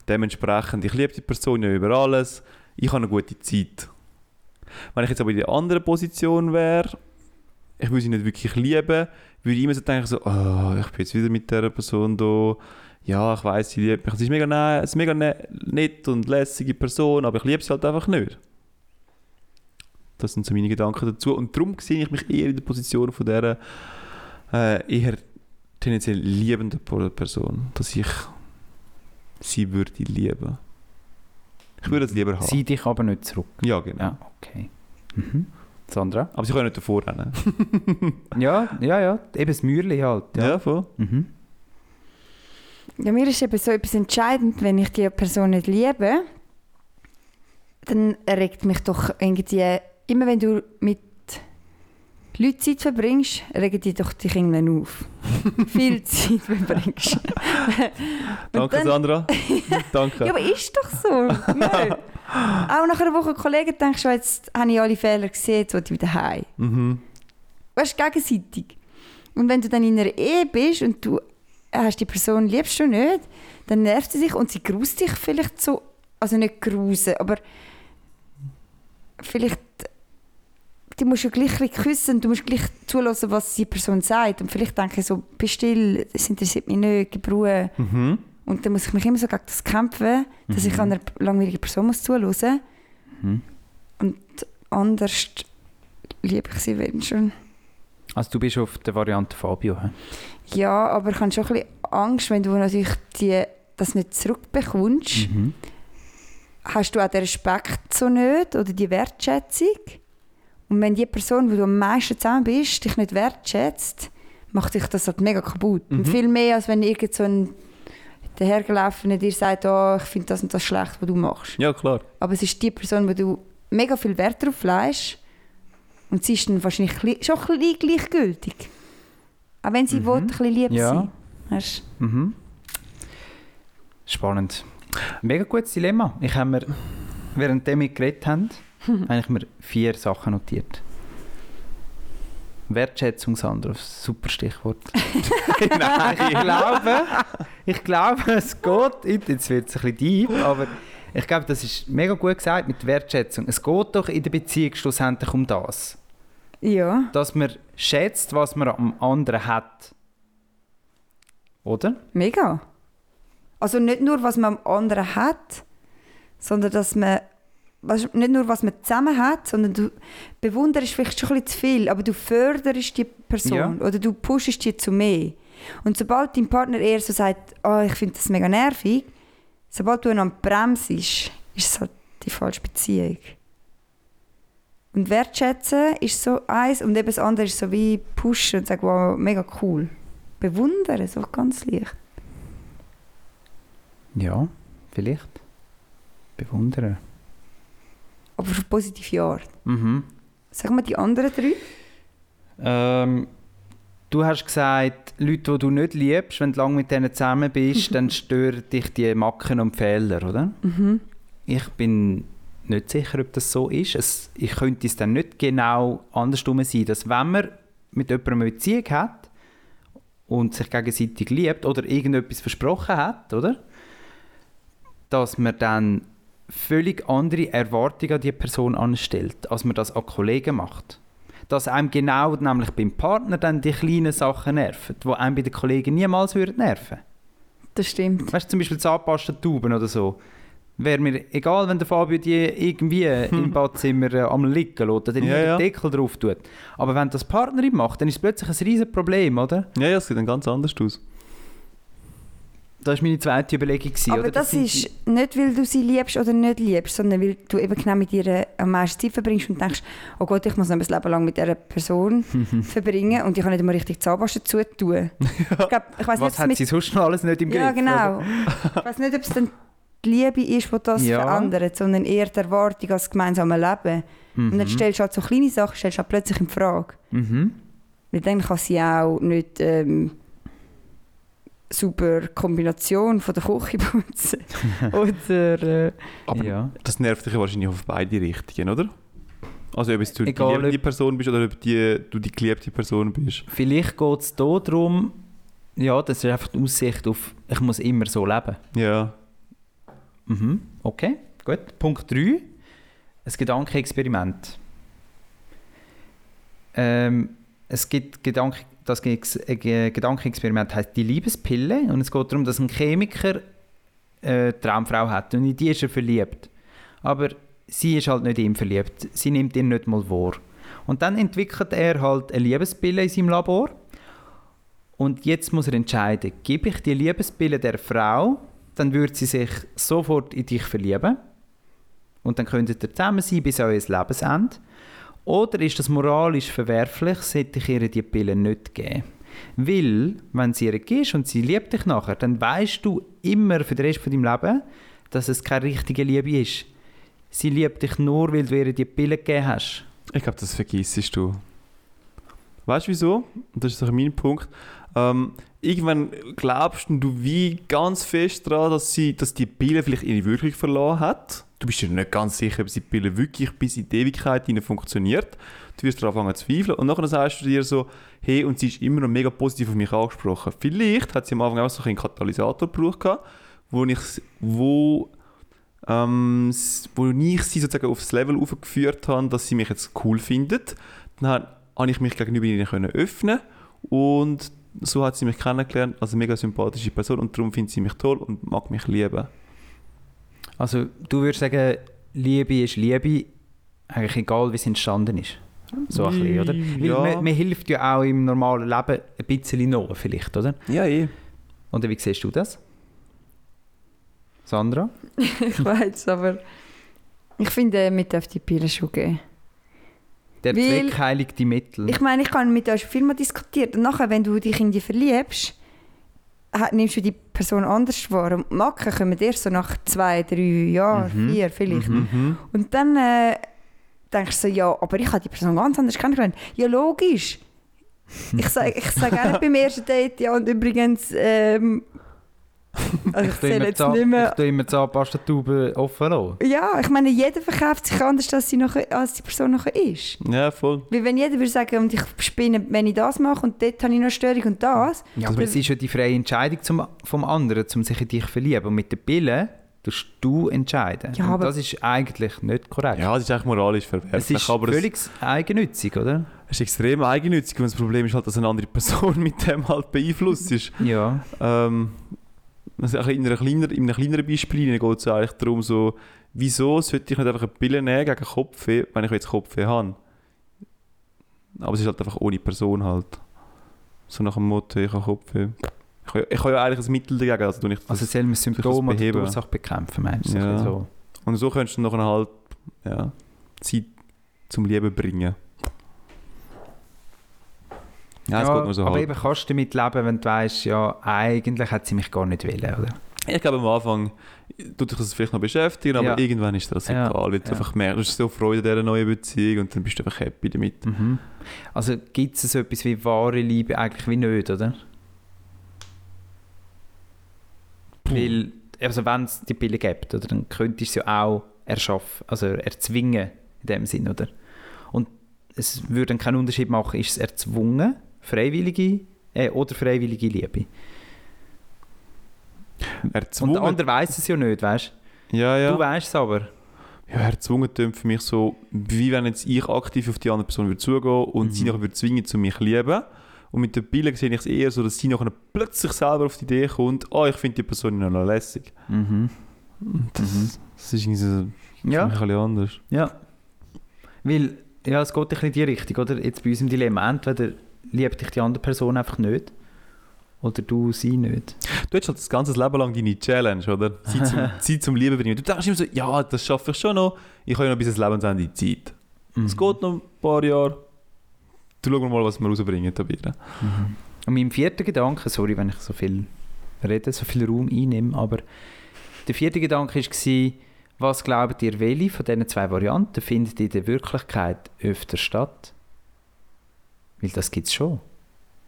Dementsprechend, ich liebe die Person ja über alles, ich habe eine gute Zeit. Wenn ich jetzt aber in der anderen Position wäre, ich würde sie nicht wirklich lieben, würde ich immer so denken, so, oh, ich bin jetzt wieder mit dieser Person da. Ja, ich weiß, sie liebt mich. Sie ist mega, es ist mega ne, nett und lässige Person, aber ich liebe sie halt einfach nicht. Das sind so meine Gedanken dazu. Und darum sehe ich mich eher in der Position von dieser äh, eher tendenziell liebenden Person, dass ich sie würde lieben. Ich würde es lieber haben. Zieh dich aber nicht zurück. Ja, genau. Ja, okay. Mhm. Sandra? Aber sie können nicht davor rennen. Ja, ja, ja. Eben das Mäuerli halt. Ja, Ja. voll. Mhm. Ja, mir ist eben so etwas entscheidend, wenn ich die Person nicht liebe, dann regt mich doch irgendwie, immer wenn du mit Leuten Zeit verbringst, regen die doch dich irgendwann auf. Viel Zeit verbringst. Danke, dann- Sandra. Danke. Ja, aber ist doch so. Auch nach einer Woche Kollegen denkst du, jetzt habe ich alle Fehler gesehen, jetzt will ich wieder heim. mhm. Weißt du, gegenseitig. Und wenn du dann in einer Ehe bist und du hast die Person liebst du nicht, dann nervt sie sich und sie grust dich vielleicht so, also nicht grusen, aber vielleicht die musst du gleich ein küssen, du musst gleich zulassen, was die Person sagt und vielleicht denke ich so, bist still, das interessiert mich nicht, gib Ruhe. Mhm. Und dann muss ich mich immer so gegen das kämpfen, dass ich einer langweiligen Person muss zuhören Mhm. Und anders liebe ich sie, wenn schon. Also du bist auf der Variante Fabio. hä? Ja, aber ich habe schon ein bisschen Angst, wenn du natürlich die, das nicht zurückbekommst, Mhm. hast du auch den Respekt so nicht oder die Wertschätzung. Und wenn die Person, wo du am meisten zusammen bist, dich nicht wertschätzt, macht dich das halt mega kaputt. Und viel mehr, als wenn irgend so ein dahergelaufener dir sagt, oh, ich finde das und das schlecht, was du machst. Ja, klar. Aber es ist die Person, wo du mega viel Wert drauf legst und sie ist dann wahrscheinlich schon ein bisschen gleichgültig. Auch wenn sie will, ein bisschen lieb Ja. sein. Weißt? Mhm. Spannend. Mega gutes Dilemma. Ich habe mir, während wir geredet haben, habe ich mir vier Sachen notiert. Wertschätzung, Sandra, super Stichwort. Nein, ich glaube, ich glaube, es geht, jetzt wird es ein bisschen deep, aber ich glaube, das ist mega gut gesagt mit Wertschätzung. Es geht doch in der Beziehung schlussendlich um das. Ja. Dass man schätzt, was man am anderen hat. Oder? Mega. Also nicht nur, was man am anderen hat, sondern dass man du, nicht nur, was man zusammen hat, sondern du bewunderst vielleicht schon ein bisschen zu viel, aber du förderst die Person Ja. oder du pushst die zu mehr. Und sobald dein Partner eher so sagt, oh, ich finde das mega nervig, sobald du ihn am Bremsen ist, ist es halt die falsche Beziehung. Und wertschätzen ist so eins und eben das andere ist so wie pushen und sagen, wow, mega cool. Bewundern, so ganz leicht. Ja, vielleicht. Bewundern. Aber auf positive Art. Mhm. Sag mal die anderen drei. Ähm, du hast gesagt, Leute, die du nicht liebst, wenn du lange mit denen zusammen bist, dann stören dich die Macken und Fehler, oder? Ich bin nicht sicher, ob das so ist. Es, ich könnte es dann nicht genau andersrum sein, dass wenn man mit jemandem eine Beziehung hat und sich gegenseitig liebt oder irgendetwas versprochen hat, oder? Dass man dann völlig andere Erwartungen an die Person anstellt, als man das an Kollegen macht. Dass einem genau nämlich beim Partner dann die kleinen Sachen nerven, die einem bei den Kollegen niemals würden nerven. Das stimmt. Weißt du, zum Beispiel Zahnpastatuben oder so. Wäre mir egal, wenn der Fabio die irgendwie im Badzimmer äh, am liegen lässt oder Ja, ja, ja. den Deckel drauf tut. Aber wenn das Partnerin macht, dann ist es plötzlich ein riesen Problem, oder? Ja, ja, es sieht dann ganz anders aus. Das war meine zweite Überlegung. gewesen, Aber das sind ist nicht, weil du sie liebst oder nicht liebst, sondern weil du eben genau mit ihr am meisten Zeit verbringst und denkst, oh Gott, ich muss noch ein Leben lang mit dieser Person verbringen und ich kann nicht mal richtig Zahnpasta dazu tun. Ich, glaub, ich weiss Was nicht, hat mit sie sonst noch alles nicht im Griff? Ja, genau. ich weiß nicht, ob es dann die Liebe ist, die das Ja. verändert, sondern eher die Erwartung als gemeinsame Leben. Und dann stellst du halt so kleine Sachen stellst du halt plötzlich in Frage. Mhm. Weil dann kann sie auch nicht ähm, super Kombination von der Küche putzen. Oder... Äh, Aber Ja. das nervt dich ja wahrscheinlich auf beide Richtungen, oder? Also ob es du Egal, die ob- Person bist oder ob die, du die geliebte Person bist. Vielleicht geht es hier darum, ja, das ist einfach die Aussicht auf, ich muss immer so leben. Ja. Mhm. Okay, gut. Punkt 3. Ein Gedankenexperiment. Ähm, es gibt Gedanken, das äh, Gedankenexperiment heißt die Liebespille und es geht darum, dass ein Chemiker äh, eine Traumfrau hat und in die ist er verliebt. Aber sie ist halt nicht ihn verliebt. Sie nimmt ihn nicht mal wahr. Und dann entwickelt er halt eine Liebespille in seinem Labor und jetzt muss er entscheiden, gebe ich die Liebespille der Frau, dann würde sie sich sofort in dich verlieben und dann könntet ihr zusammen sein bis euer Lebensende. Oder ist das moralisch verwerflich, sollte ich ihr die Pille nicht geben? Weil, wenn sie ihr gibst und sie liebt dich nachher, dann weißt du immer für den Rest von deinem Leben, dass es keine richtige Liebe ist. Sie liebt dich nur, weil du ihr die Pille gegeben hast. Ich glaube, das vergisst du. Weißt du wieso? Das ist mein Punkt. Ähm, irgendwann glaubst du wie ganz fest daran, dass, sie, dass die Pille vielleicht ihre Wirkung verloren hat. Du bist dir nicht ganz sicher, ob die Pille wirklich bis in die Ewigkeit funktioniert. Du wirst daran anfangen zu zweifeln. Und nachher sagst du dir so, hey, und sie ist immer noch mega positiv auf mich angesprochen. Vielleicht hat sie am Anfang auch so einen Katalysator gebraucht, wo ich, wo ähm, wo ich sie sozusagen aufs Level aufgeführt habe, dass sie mich jetzt cool findet. Dann ha- habe ich mich gegenüber ihnen öffnen und so hat sie mich kennengelernt als eine mega sympathische Person und darum findet sie mich toll und mag mich lieben. Also du würdest sagen, Liebe ist Liebe, eigentlich egal wie es entstanden ist. So ein bisschen, oder? Weil Ja. man, man hilft ja auch im normalen Leben ein bisschen noch, vielleicht, oder? Ja, eh. Oder wie siehst du das? Sandra? ich weiß, aber ich finde, wir dürfen die Pille schon geben. Der Weil- Zweck heiligt die Mittel. Ich meine, ich habe mit euch schon viel mal diskutiert. Und nachher, wenn du dich in die verliebst, nimmst du die Person anders wahr. Und Macken kommen erst so nach zwei, drei Jahren, Mhm. vier vielleicht. Mhm. Und dann äh, denkst du so, ja, aber ich habe die Person ganz anders kennengelernt. Ja, logisch. Ich sage ich sag auch nicht beim ersten Date, ja, und übrigens, ähm, also ich zähle jetzt nicht mehr. Ich tue immer Zahnpastatube offen lassen. Ja, ich meine, jeder verkauft sich anders, als, sie nachher, als die Person nachher ist. Ja, voll. Weil wenn jeder würde sagen, und ich spinne, wenn ich das mache und dort habe ich noch eine Störung und das, Ja, aber es ist ja die freie Entscheidung zum, vom anderen, um sich in dich zu verlieben. Und mit der Pille tust du entscheiden. Ja, Und aber- das ist eigentlich nicht korrekt. Ja, das ist eigentlich moralisch verwerflich. es ist aber es- völlig eigennützig, oder? es ist extrem eigennützig und das Problem ist halt, dass eine andere Person mit dem halt beeinflusst ist. Ja. Ähm, also in, einer kleiner, in einem kleineren Beispiel geht es eigentlich darum, so, wieso sollte ich nicht einfach eine Pille nehmen gegen Kopfweh, wenn ich jetzt Kopfweh habe? Aber es ist halt einfach ohne Person halt. So nach dem Motto, ich habe Kopfweh. Ich habe, ich habe ja eigentlich ein Mittel dagegen, also tue ich das. Also soll man Symptome oder. Ursache bekämpfen, meinst du? Ja. So. So. und so könntest du nachher halt ja, Zeit zum Leben bringen. Ja, es geht nur so aber halb. eben kannst du damit leben, wenn du weißt, ja, eigentlich hat sie mich gar nicht wollen, oder? Ich glaube, am Anfang tut dich das vielleicht noch beschäftigen, aber Ja. irgendwann ist das Ja. egal, weil du Ja. einfach merkst, du hast so Freude an dieser neuen Beziehung und dann bist du einfach happy damit. Mhm. Also gibt es so etwas wie wahre Liebe eigentlich wie nicht, oder? Weil, also wenn es die Pille gibt, oder, dann könntest du sie ja auch erschaffen, also erzwingen in dem Sinn, oder? Und es würde dann keinen Unterschied machen, ist es erzwungen, freiwillige äh, oder freiwillige Liebe. Und Erzwungen, der andere weiß es ja nicht, weißt ja, du? ja. Du weißt es aber. ja, erzwungen tönt für mich so, wie wenn jetzt ich aktiv auf die andere Person würde zugehen und Mhm. sie nachher würde zwingen, zu mich lieben. Und mit der Pille sehe ich es eher so, dass sie nachher plötzlich selber auf die Idee kommt, oh, ich finde die Person ja noch lässig. Mhm. Das, das ist irgendwie so Ja. ein bisschen anders. Ja. Weil, ja, es geht ein bisschen in die Richtung, oder? Jetzt bei uns im Dilemma, entweder liebt dich die andere Person einfach nicht oder du sie nicht. Du hast halt das ganze Leben lang deine Challenge, oder? Zeit zum, Zeit zum Lieben bringen. Du denkst immer so, ja, das schaffe ich schon noch. Ich habe ja noch bis ans Lebensende Zeit. Es geht noch ein paar Jahre. Du schau mal, was wir rausbringen da wieder. Und mein vierter Gedanke, sorry, wenn ich so viel rede, so viel Raum einnehme, aber der vierte Gedanke war, was glaubt ihr, welche von diesen zwei Varianten findet in der Wirklichkeit öfter statt? Weil das gibt es schon.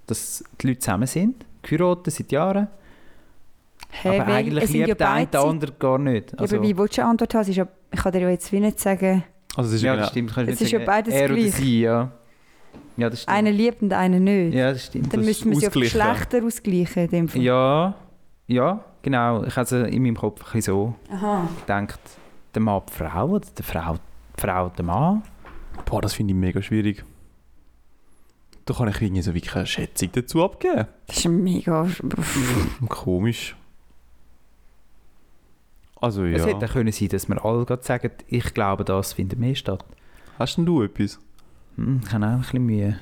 Dass die Leute zusammen sind, geheiratet seit Jahren, hey, aber eigentlich sind ja liebt der eine den anderen gar nicht. Ja, aber wie willst du eine Antwort haben? Ja, ich kann dir ja jetzt wie nicht sagen, Also es ist ja, ja, das genau, stimmt. Es ist ja sagen, beides er gleich. sie, ja. Ja, das stimmt. einer liebt und einer nicht. ja, das stimmt. Dann das müssen wir sie auf. Geschlechter ausgleichen. In dem Fall. Ja, ja, genau. Ich habe es in meinem Kopf ein bisschen so Aha. gedacht, der Mann die Frau oder der Frau, die Frau der Mann. boah, das finde ich mega schwierig. Da kann ich irgendwie so wirklich eine Schätzung dazu abgeben. Das ist mega... Komisch. Also Es ja. hätte können sein, dass wir alle gerade sagen, ich glaube, das findet mehr statt. Hast denn du etwas? Hm, ich habe auch ein bisschen Mühe.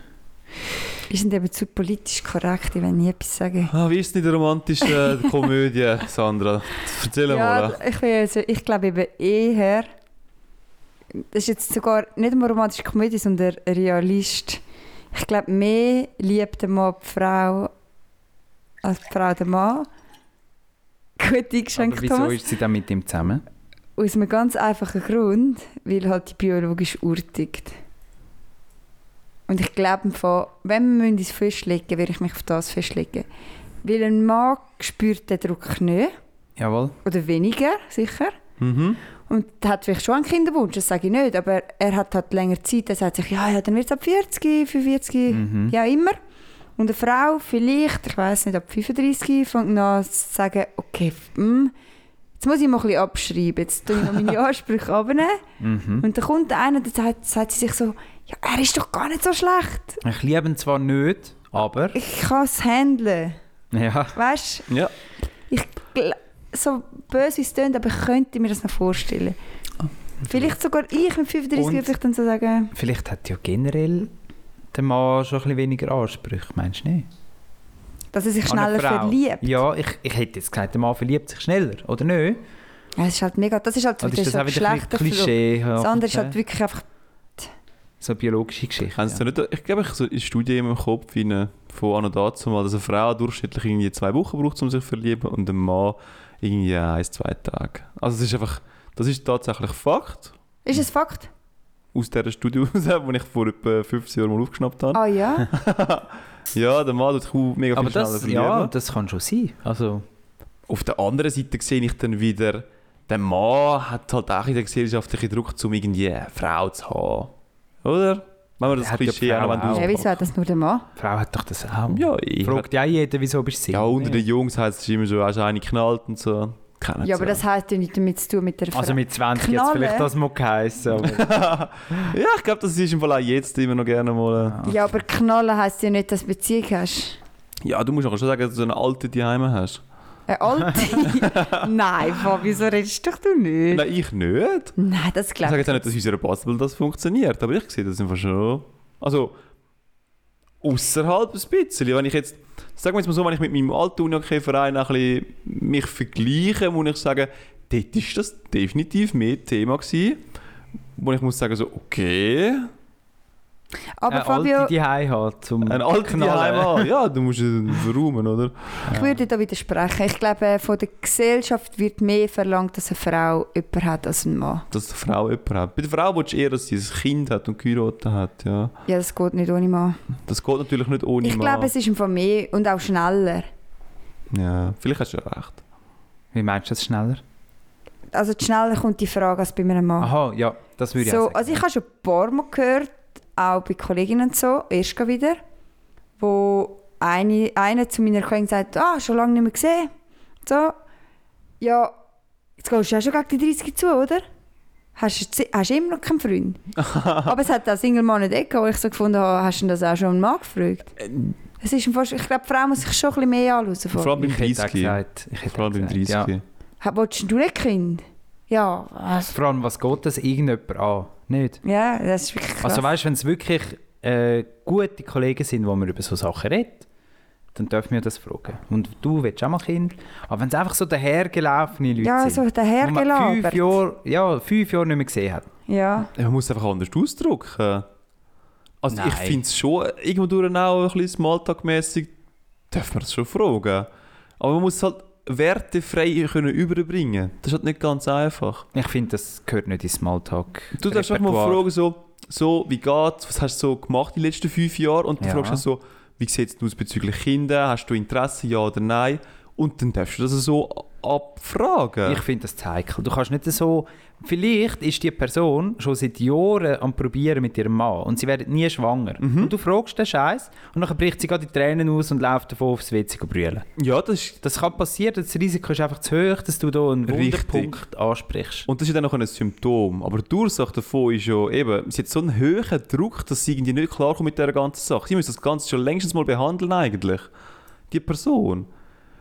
Wir sind eben zu politisch korrekt, ich will nie etwas sagen. Ah, wie ist es in der romantischen äh, Komödie, Sandra? Erzähl mal. Ja, ich, bin also, ich glaube eben eher... Das ist jetzt sogar nicht eine romantische Komödie, sondern ein Realist. Ich glaube, mehr liebt der Mann die Frau als die Frau den Mann. Gut Aber eingeschenkt, wieso Thomas. ist sie dann mit ihm zusammen? Aus einem ganz einfachen Grund, weil halt die biologische Uhr tickt. Und ich glaube, wenn wir uns festlegen müssen, würde ich mich auf das festlegen. Weil ein Mann spürt den Druck nicht, Jawohl. oder weniger, sicher. Mhm. Und hat vielleicht schon einen Kinderwunsch, das sage ich nicht, aber er hat halt länger Zeit, er sagt sich, ja, ja dann wird es ab 40, 45, Mhm. ja immer. Und eine Frau vielleicht, ich weiß nicht, ab 35, fängt an zu sagen, okay, f- hm, jetzt muss ich mal ein bisschen abschreiben, jetzt tue ich noch meine Ansprüche abnehmen. Mhm. Und dann kommt einer, dann sagt, sagt sie sich so, ja, er ist doch gar nicht so schlecht. Ich liebe ihn zwar nicht, aber... Ich kann es handeln. Ja. Weißt Ja. ich so böse wie es klingt, aber ich könnte mir das noch vorstellen. Vielleicht sogar ich mit 35 Und- würde ich dann so sagen, Vielleicht hat ja generell der Mann schon ein bisschen weniger Ansprüche, meinst du nicht? dass er sich schneller verliebt. Ja, ich, ich hätte jetzt gesagt, der Mann verliebt sich schneller, oder nicht? Ja, das ist halt mega, das ist halt das ist das schlechter bisschen Flug. Klischee? Das andere ist halt wirklich einfach, So eine biologische Geschichte. Ja. nicht, ich glaube, ich habe so eine Studie in meinem Kopf wie eine, von an und dazu mal, dass eine Frau durchschnittlich irgendwie zwei Wochen braucht, um sich zu verlieben und ein Mann irgendwie ein, zwei Tage. Also es ist einfach, das ist tatsächlich Fakt ist es Fakt? aus dieser Studie raus, die ich vor etwa 15 Jahren mal aufgeschnappt habe. Ah ja? Ja, der Mann tut sich mega viel Aber schneller das, verlieben. ja, das kann schon sein. Also, Auf der anderen Seite sehe ich dann wieder, der Mann hat halt auch in der gesellschaftlichen Druck, um irgendwie eine Frau zu haben. Oder? Wenn man das Klischee auch Frau noch ja, wieso hat das nur der Mann? die Frau hat doch das auch. Ja, ich. Fragt ja jeder, wieso bist du Single? Ja, unter den Jungs heißt es immer so, hast du eine geknallt und so. Kennen Ja, aber das hat ja nichts damit zu tun mit der Frau. Also mit 20 jetzt vielleicht das mal geheißen. Aber Ja, ich glaube, das ist im Fall auch jetzt immer noch gerne mal. ja, aber knallen heisst ja nicht, dass du Beziehung hast. Äh, ja, du musst auch schon sagen, dass du so eine alte Daheim hast. Eine alte? Nein, Fabi, so redest doch du nicht. Nein, ich nicht. Nein, das Ich glaube sage ich jetzt auch nicht, dass in unserer Bubble das funktioniert, aber ich sehe das einfach schon. Also, außerhalb ein bisschen. Wenn ich jetzt, sagen wir jetzt mal so, wenn ich mit meinem alten Unihockey-Verein ein bisschen mich vergleiche, muss ich sagen, dort ist das definitiv mehr Thema gewesen. Wo ich muss sagen, so, okay, Aber eine Fabio, alte die hat zum ein alter Knallen. Haben. Ja, du musst ihn verräumen, oder? ich würde da widersprechen. Ich glaube, von der Gesellschaft wird mehr verlangt, dass eine Frau jemanden hat als ein Mann. Dass die Frau jemanden hat. Bei der Frau willst du eher, dass sie ein Kind hat und geheiratet hat, ja. Ja, das geht nicht ohne Mann. Das geht natürlich nicht ohne Ich Mann. glaube, es ist einfach mehr und auch schneller. Ja, vielleicht hast du ja recht. Wie meinst du das schneller? Also schneller kommt die Frage als bei einem Mann. Aha, ja, das würde ich auch sagen. also ich habe schon ein paar Mal gehört, auch bei Kolleginnen und so, erst wieder, wo eine, eine zu meiner Kollegin sagt, ah, schon lange nicht mehr gesehen. So, ja, jetzt gehst du ja schon gegen die 30 zu, oder? Hast du, jetzt- hast du immer noch keinen Freund? Aber es hat auch Single-Mann nicht gegeben, wo ich so gefunden habe, hast du das auch schon einen Mann gefragt? Es ist fast, ich glaube, die Frau muss sich schon ein bisschen mehr anschauen. Vor allem beim ich hätte auch 30. gesagt, ich hätte Vor allem beim gesagt, 30. Ja. Willst du nicht Kind? Ja, also, Vor allem, was geht das irgendjemand an? Nicht? ja, das ist wirklich krass. Also weißt du, wenn es wirklich äh, gute Kollegen sind, wo man über so Sachen redet, dann dürfen wir das fragen. Und du willst auch mal Kind. Aber wenn es einfach so dahergelaufene Leute ja, sind, so wo man fünf. Jahre, ja, fünf Jahre nicht mehr gesehen hat. Ja. Ja, Man muss es einfach anders ausdrücken. Also ich Nein. finde es schon irgendwo durch auch ein bisschen smalltalk-mässig, darf man das schon fragen. Aber man muss halt wertefrei können überbringen. Das ist halt nicht ganz einfach. Ich finde, das gehört nicht ins Smalltalk. Du darfst einfach mal fragen, so, so, wie geht's, was hast du so gemacht die letzten fünf Jahre? Und dann Ja. fragst du so, wie sieht es aus bezüglich Kinder, hast du Interesse, ja oder nein? Und dann darfst du das so abfragen. Ich finde das heikel. Du kannst nicht so... Vielleicht ist die Person schon seit Jahren am probieren mit ihrem Mann und sie werden nie schwanger. Mhm. Und du fragst den Scheiß und dann bricht sie gerade die Tränen aus und läuft davon aufs WC brüllen. ja, das ist, Das kann passieren, das Risiko ist einfach zu hoch, dass du da einen. Wunderpunkt ansprichst. und das ist dann noch ein Symptom. Aber die Ursache davon ist ja eben, sie hat so einen hohen Druck, dass sie irgendwie nicht klarkommt mit dieser ganzen Sache. Sie müssen das Ganze schon längstens mal behandeln eigentlich. Die Person.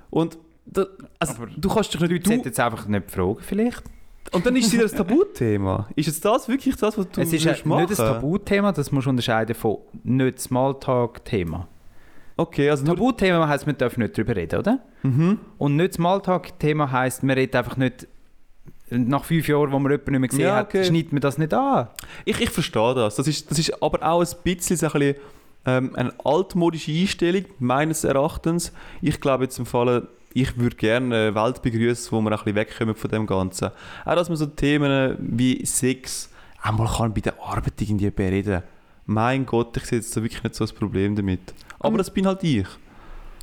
Und da, also, Aber du kannst dich nicht... Du, sollten jetzt einfach nicht fragen, vielleicht. Und dann ist es wieder ein Tabuthema. Ist jetzt das wirklich das, was du es ist willst ein- nicht ein Tabuthema, das musst du unterscheiden von nicht Smalltalk-Thema. Okay, also. Tabuthema heisst, man darf nicht darüber reden, oder? Mhm. Und nicht Smalltalk-Thema heisst, man redet einfach nicht nach fünf Jahren, wo man jemanden nicht mehr gesehen Ja, hat, okay. schneidet man das nicht an. Ich, ich verstehe das. Das ist, das ist aber auch ein bisschen, so ein bisschen ähm, eine altmodische Einstellung, meines Erachtens. Ich glaube jetzt im Fall, ich würde gerne eine Welt begrüßen, wo wir ein bisschen wegkommen von dem Ganzen. Auch, dass man so Themen wie Sex auch mal kann bei der Arbeit irgendwie bereden Mein Gott, ich sehe jetzt wirklich nicht so das Problem damit. Aber Mhm. das bin halt ich.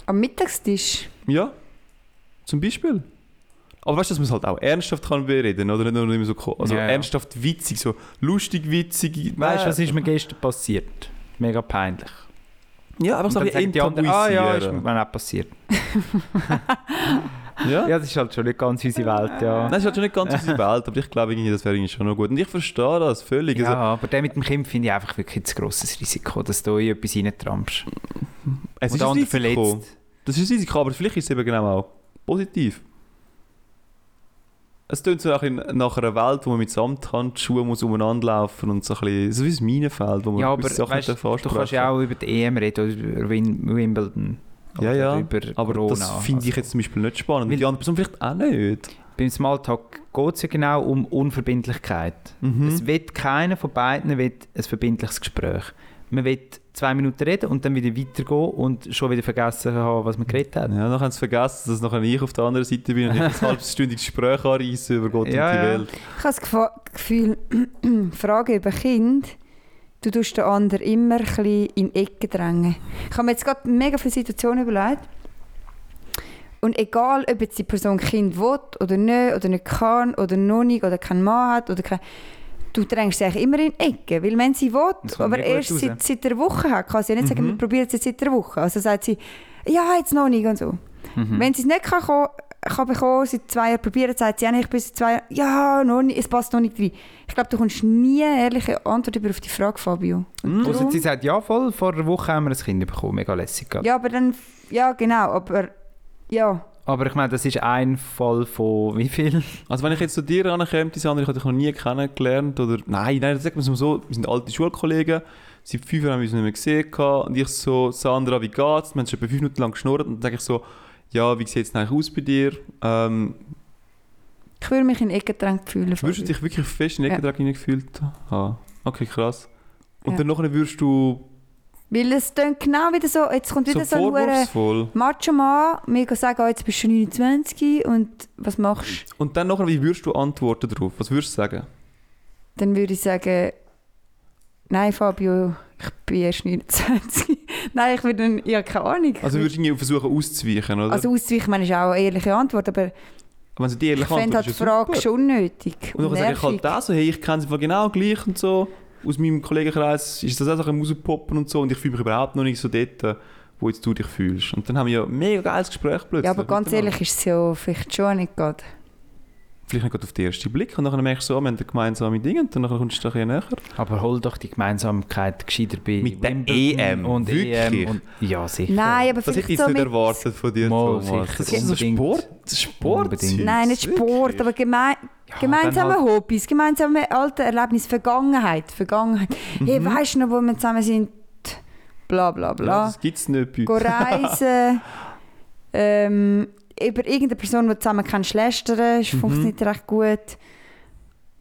Am Mittagstisch. Ja, zum Beispiel. Aber weißt du, dass man es halt auch ernsthaft kann bereden, oder? Nicht nur immer so, also Ja, ja. ernsthaft witzig, so lustig witzig. Weißt du, was ist mir gestern passiert? Mega peinlich. Ja, einfach so die anderen, ah ja, ist mir auch passiert. Ja? Ja, das ist halt schon nicht ganz unsere Welt, ja. Nein, das ist halt schon nicht ganz unsere Welt, aber ich glaube, irgendwie, das wäre irgendwie schon noch gut. Und ich verstehe das völlig. Ja, Also, aber der mit dem Kind finde ich einfach wirklich ein grosses Risiko, dass du in etwas reintrampst. es und ist ein Risiko. verletzt. Das ist ein Risiko, aber vielleicht ist es eben genau auch positiv. Es tönt so nach einer Welt, wo man mit Samthandschuhen muss umeinander laufen und so ein bisschen, so wie ein Minenfeld, wo man Ja, aber Sachen weißt, du ansprechen kannst ja auch über die EM reden oder über Wimbledon. Ja, ja, aber Corona. das finde ich Also, jetzt zum Beispiel nicht spannend. Weil- die andere Person vielleicht auch nicht. Beim Smalltalk geht es ja genau um Unverbindlichkeit. Mhm. Es will keiner von beiden will ein verbindliches Gespräch. Man will zwei Minuten reden und dann wieder weitergehen und schon wieder vergessen haben, was man geredet hat. Ja, dann haben sie vergessen, dass nachher ich auf der anderen Seite bin und ich ein halbstündiges Gespräch anreisse über Gott Ja, und die ja. Welt. Ich habe das Gefühl, Fragen über Kind, du tust den anderen immer ein bisschen in Ecken drängen. Ich habe mir jetzt gerade mega viele Situationen überlegt. Und egal, ob jetzt die Person Kind will oder nicht, oder nicht kann, oder noch nicht, oder keinen Mann hat, oder kein, du drängst eigentlich immer in Ecken. Weil wenn sie will, aber erst seit, seit einer Woche hat, kann sie ja nicht sagen, Mhm. wir probieren es jetzt seit einer Woche. Also sagt sie, ja, jetzt noch nicht und so. Mhm. Wenn sie es nicht kann, kann, kann bekommen, seit zwei Jahren probieren, sagt sie, ja, ich bin seit zwei Jahren, ja, noch nicht, es passt noch nicht rein. Ich glaube, du kommst nie eine ehrliche Antwort über auf die Frage, Fabio. Und Also sie sagt, ja voll, vor einer Woche haben wir ein Kind bekommen, mega lässig. gerade. ja, aber dann, ja, genau, aber, ja. Aber ich meine, das ist ein Fall von wie viel? Also wenn ich jetzt zu dir ankomme, die Sandra, ich habe dich noch nie kennengelernt oder... Nein, nein, sagen wir es mal so, wir sind alte Schulkollegen, seit fünf Jahren haben wir uns nicht mehr gesehen gehabt. und ich so, Sandra, wie geht's? Wir haben schon etwa fünf Minuten lang geschnurrt und dann sage ich so, ja, wie sieht es eigentlich aus bei dir? Ähm, Ich würde mich in Ecken gedrängt fühlen. würdest du dich wirklich fest in den Ja. Gefühlt haben? Okay, krass. Und Ja. dann würdest du Weil es dann genau wieder so, jetzt kommt so wieder so, ein hure vorwurfsvoll... Macho-Mann, mir sagen, oh, jetzt bist du 29 und was machst du? Und dann nachher, wie würdest du antworten darauf? Was würdest du sagen? Dann würde ich sagen, nein, Fabio, ich bin erst 29. nein, ich würde dann, ich habe keine Ahnung. Also würdest du irgendwie versuchen auszuweichen, oder? also auszuweichen, meine, ist auch eine ehrliche Antwort, aber wenn sie die ich ehrlich fände halt die ja Frage super. schon unnötig Und dann sage ich halt auch so, hey, ich kenne sie genau gleich und so. Aus meinem Kollegenkreis ist das auch so ein rauspoppen und so und ich fühle mich überhaupt noch nicht so dort, wo jetzt du dich fühlst. Und dann haben wir ja ein mega geiles Gespräch plötzlich. Ja, aber ganz ehrlich ist es ja vielleicht schon nicht gerade. Vielleicht nicht gerade auf den ersten Blick und dann merkst du so, wir haben gemeinsame Dinge und dann kommst du ein bisschen näher. Aber hol doch die Gemeinsamkeit gescheiter bei Mit der Wimbledon EM, und wirklich? EM und ja sicher. Nein, aber Das hätte vielleicht ich so nicht erwartet von dir, Mal, Thomas. sicher, Das ist so. Sport, Sport. Nein, nicht Sport, aber geme Ja, gemeinsame halt- Hobbys, gemeinsame alte Erlebnisse, Vergangenheit, Vergangenheit. Hey, weißt du noch, wo wir zusammen sind? Bla bla Ja, bla. das gibt es nicht bei uns. reisen. ähm, über irgendeine Person, die du zusammen kennst, lästern, Mhm. funktioniert recht gut.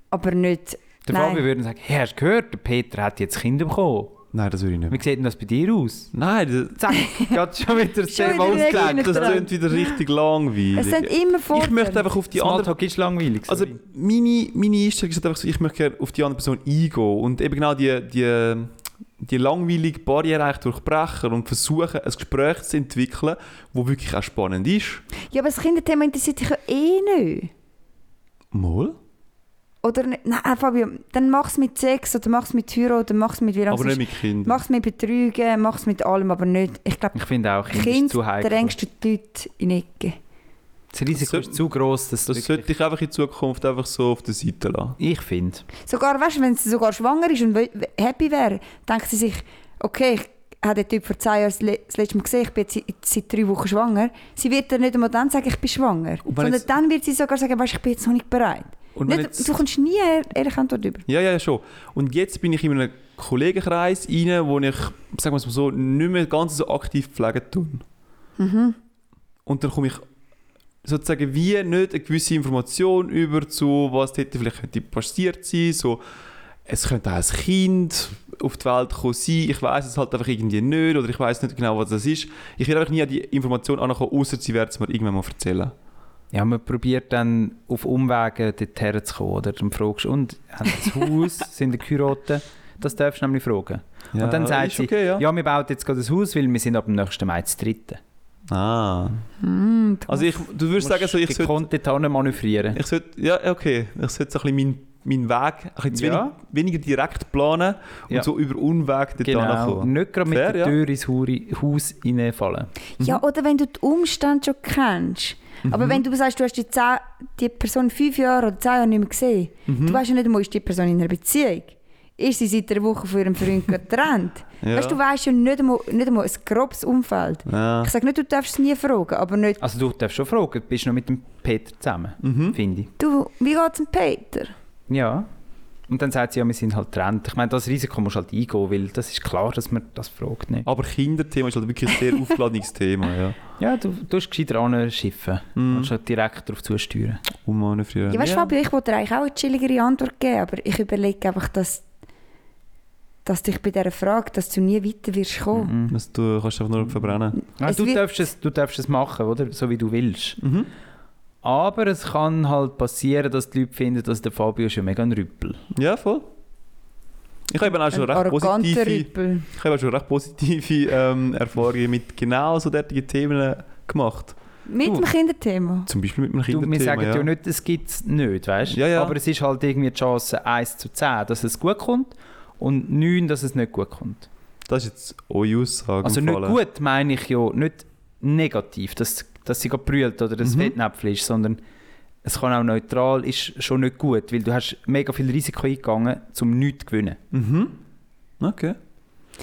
Aber nicht... Der. Fabio würde sagen, hey, hast du gehört, der Peter hat jetzt Kinder bekommen. Nein, das würde ich nicht. Wie sieht denn das bei dir aus? Nein, das, Zack, geht schon wieder das Thema ausgelegt. das klingt wieder richtig langweilig. Es sind immer vor. ich möchte einfach auf die andere Smalltalk ist langweilig. Also sorry. meine, meine Einstellung ist einfach so, ich möchte auf die andere Person eingehen und eben genau die, die die langweilige Barriere eigentlich durchbrechen und versuchen, ein Gespräch zu entwickeln, wo wirklich auch spannend ist. Ja, aber das Kinderthema interessiert dich ja eh nicht. Mal? Oder nicht? Nein, Fabio, dann mach es mit Sex oder mach es mit Heirat oder mach es mit wie lange Aber nicht mit Kindern. Mach es mit Betrügen, mach es mit allem, aber nicht. Ich glaube, Ich finde auch, Kind, Kind ist zu heikel. drängst du die Leute in die Ecke. Das Risiko Das ist zu gross, dass Das wirklich- sollte ich einfach in Zukunft einfach so auf der Seite lassen. Ich finde. Sogar, weißt du, wenn sie sogar schwanger ist und happy wäre, denkt sie sich, okay, ich habe den Typ vor zwei Jahren das le- das letzte Mal gesehen, ich bin jetzt seit- drei Wochen schwanger. Sie wird dann nicht einmal dann sagen, ich bin schwanger. Sondern jetzt- dann wird sie sogar sagen, weißt, ich bin jetzt noch nicht bereit. Nicht, jetzt- du kommst nie ehrlich Antwort über. Ja, ja, schon. Und jetzt bin ich in einem Kollegenkreis rein, wo ich, sagen wir es mal so, nicht mehr ganz so aktiv pflegen tue. Mhm. Und dann komme ich sozusagen wie nicht eine gewisse Information über zu, was dort vielleicht könnte passiert sein. So, es könnte auch ein Kind auf die Welt kommen sein. Ich weiß es halt einfach irgendwie nicht oder ich weiß nicht genau, was das ist. Ich werde einfach nie an die Information ankommen, außer sie werden es mir irgendwann mal erzählen. Ja, man probiert dann auf Umwegen dorthin zu kommen. Oder dann fragst du, und, haben sie ein Haus, sind sie geheiratet? Das darfst du nämlich fragen. und dann sagt sie, okay, ja. ja. wir bauen jetzt gerade ein Haus, weil wir sind ab dem nächsten Mai das dritte. Ah. Mm, du Also ich, du würdest sagen, so, ich sollte konnte dort manövrieren. Ich sollte, ja, okay. Ich sollte so ein bisschen meinen, meinen Weg ein bisschen Ja. wenig, weniger direkt planen und Ja. so über Unweg dort Genau. kommen. Nicht gerade mit Fair, der ja. Tür ins Haus reinfallen. Ja, oder wenn du die Umstände schon kennst. Aber wenn du sagst, du hast die, zehn, die Person fünf Jahre oder zehn Jahre nicht mehr gesehen, du weißt ja nicht einmal, ist die Person in einer Beziehung? Ist sie seit einer Woche von ihrem Freund getrennt? Ja. Weißt du, du weißt ja nicht einmal, nicht einmal ein grobes Umfeld. Ja. Ich sage nicht, du darfst es nie fragen, aber nicht, Also du darfst schon fragen, bist du noch mit dem Peter zusammen, Mhm. finde ich. du, wie geht es dem Peter? Ja. Und dann sagt sie, ja, wir sind halt getrennt. Ich meine, das Risiko musst du halt eingehen, weil das ist klar, dass man das fragt nicht. Aber Kinderthema ist halt wirklich ein sehr aufgeladenes Thema. Ja. Ja, du du hast gescheiter anschiffen Mhm. und schon direkt darauf zusteuern. Ummanövrieren. Ja, weißt du, Fabio, ich wollte dir eigentlich auch eine chilligere Antwort geben, aber ich überlege einfach, dass, dass dich bei dieser Frage, dass du nie weiter wirst kommen. Mhm. Das du kannst einfach nur verbrennen. Ja, Es du, darfst es, du darfst es machen, oder? So wie du willst. Mhm. Aber es kann halt passieren, dass die Leute finden, dass der Fabio schon mega ein Rüppel. Ja, voll. Ich habe eben auch schon Ein recht positive, Rüppel. ich habe auch schon recht positive ähm, Erfahrungen mit genau so derartigen Themen gemacht. Mit Du. dem Kinderthema. Zum Beispiel mit Du, Kinderthema. wir sagen ja. ja. nicht, es gibt es nicht, weißt du? Ja, ja. Aber es ist halt irgendwie die Chance 1 zu 10, dass es gut kommt und 9, dass es nicht gut kommt. Das ist jetzt eure Aussage. Also nicht gut meine ich ja nicht negativ, dass, dass sie brüllt oder das Mhm. Fettnäpfchen ist, sondern es kann auch neutral, ist schon nicht gut, weil du hast mega viel Risiko eingegangen, um nichts zu gewinnen. Mhm. Okay.